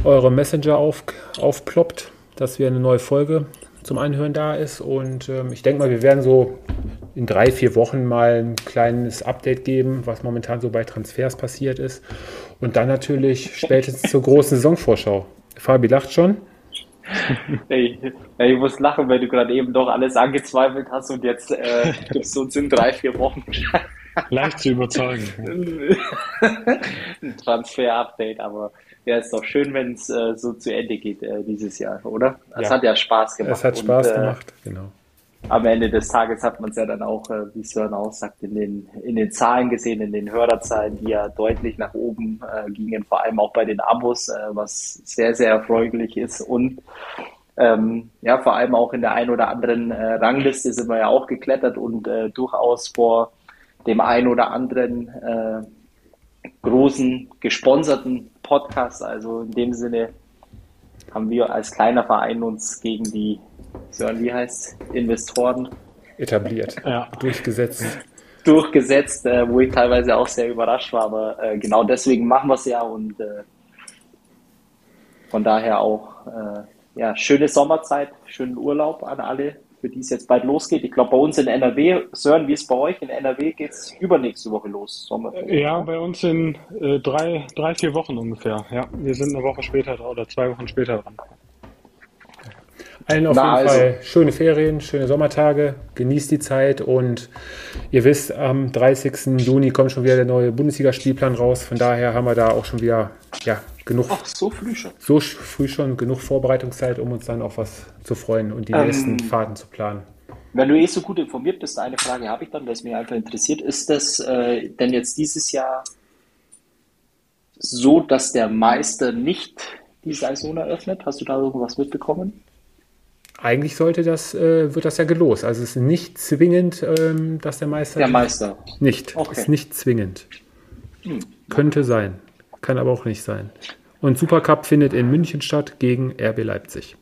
Speaker 2: eurem Messenger auf, aufploppt, dass wir eine neue Folge zum Anhören da ist. Und ähm, ich denke mal, wir werden so in drei, vier Wochen mal ein kleines Update geben, was momentan so bei Transfers passiert ist. Und dann natürlich spätestens zur großen Saisonvorschau. Fabi lacht schon.
Speaker 4: Ey, ich muss lachen, weil du gerade eben doch alles angezweifelt hast und jetzt äh, gibst du uns in drei, vier Wochen.
Speaker 3: Leicht zu überzeugen.
Speaker 4: ein Transfer-Update, aber ja, ist doch schön, wenn es äh, so zu Ende geht äh, dieses Jahr, oder? Es ja. hat ja Spaß gemacht.
Speaker 2: Es hat Spaß und, äh, gemacht, genau.
Speaker 4: Am Ende des Tages hat man es ja dann auch, äh, wie Sören auch sagt, in den, in den Zahlen gesehen, in den Hörerzahlen, die ja deutlich nach oben äh, gingen, vor allem auch bei den Abos, äh, was sehr, sehr erfreulich ist. Und ähm, ja, vor allem auch in der einen oder anderen äh, Rangliste sind wir ja auch geklettert und äh, durchaus vor dem einen oder anderen äh, großen gesponserten Podcast. Also in dem Sinne haben wir als kleiner Verein uns gegen die, Sören, wie heißt Investoren
Speaker 2: etabliert, ja. durchgesetzt.
Speaker 4: Durchgesetzt, äh, wo ich teilweise auch sehr überrascht war, aber äh, genau deswegen machen wir es ja und äh, von daher auch äh, ja, schöne Sommerzeit, schönen Urlaub an alle für die es jetzt bald losgeht. Ich glaube, bei uns in NRW, Sören, wie ist es bei euch? In NRW geht es übernächste Woche los.
Speaker 3: Ja, bei uns in äh, drei, drei, vier Wochen ungefähr. Ja, wir sind eine Woche später oder zwei Wochen später dran.
Speaker 2: Allen auf Na, jeden also. Fall schöne Ferien, schöne Sommertage, genießt die Zeit und ihr wisst, am 30. Juni kommt schon wieder der neue Bundesligaspielplan raus. Von daher haben wir da auch schon wieder ja, genug.
Speaker 4: Ach, so früh schon.
Speaker 2: So früh schon, genug Vorbereitungszeit, um uns dann auf was zu freuen und die ähm, nächsten Fahrten zu planen.
Speaker 4: Wenn du eh so gut informiert bist, eine Frage habe ich dann, weil es mich einfach interessiert. Ist das äh, denn jetzt dieses Jahr so, dass der Meister nicht die Saison eröffnet? Hast du da irgendwas mitbekommen?
Speaker 2: Eigentlich sollte das, äh, wird das ja gelost. Also es ist nicht zwingend, ähm, dass der Meister.
Speaker 4: Der Meister.
Speaker 2: Nicht. Okay. Ist nicht zwingend. Hm. Könnte sein kann aber auch nicht sein. Und Supercup findet in München statt gegen RB Leipzig.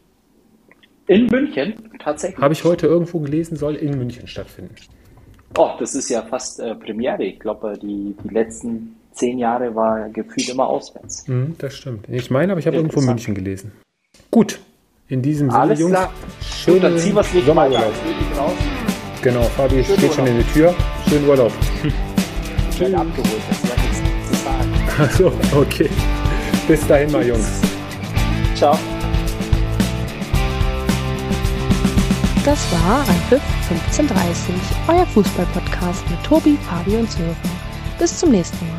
Speaker 4: In München? Tatsächlich.
Speaker 2: Habe ich heute irgendwo gelesen, soll in München stattfinden.
Speaker 4: Oh, das ist ja fast äh, Premiere. Ich glaube, die, die letzten zehn Jahre war gefühlt immer auswärts.
Speaker 2: Mm, das stimmt. Ich meine, aber ich habe irgendwo München gelesen. Gut, in diesem Sinne,
Speaker 4: Alles Jungs. Klar. Schönen Gut, dann ziehen Sommerurlaub.
Speaker 2: Genau, Fabi Schönen steht Urlaub. schon in der Tür. Schönen Urlaub.
Speaker 4: Werde abgeholt. Das
Speaker 2: Achso, okay. Bis dahin mal, Jungs.
Speaker 4: Ciao.
Speaker 1: Das war Anpfiff 1530, euer Fußballpodcast mit Tobi, Fabi und Sören. Bis zum nächsten Mal.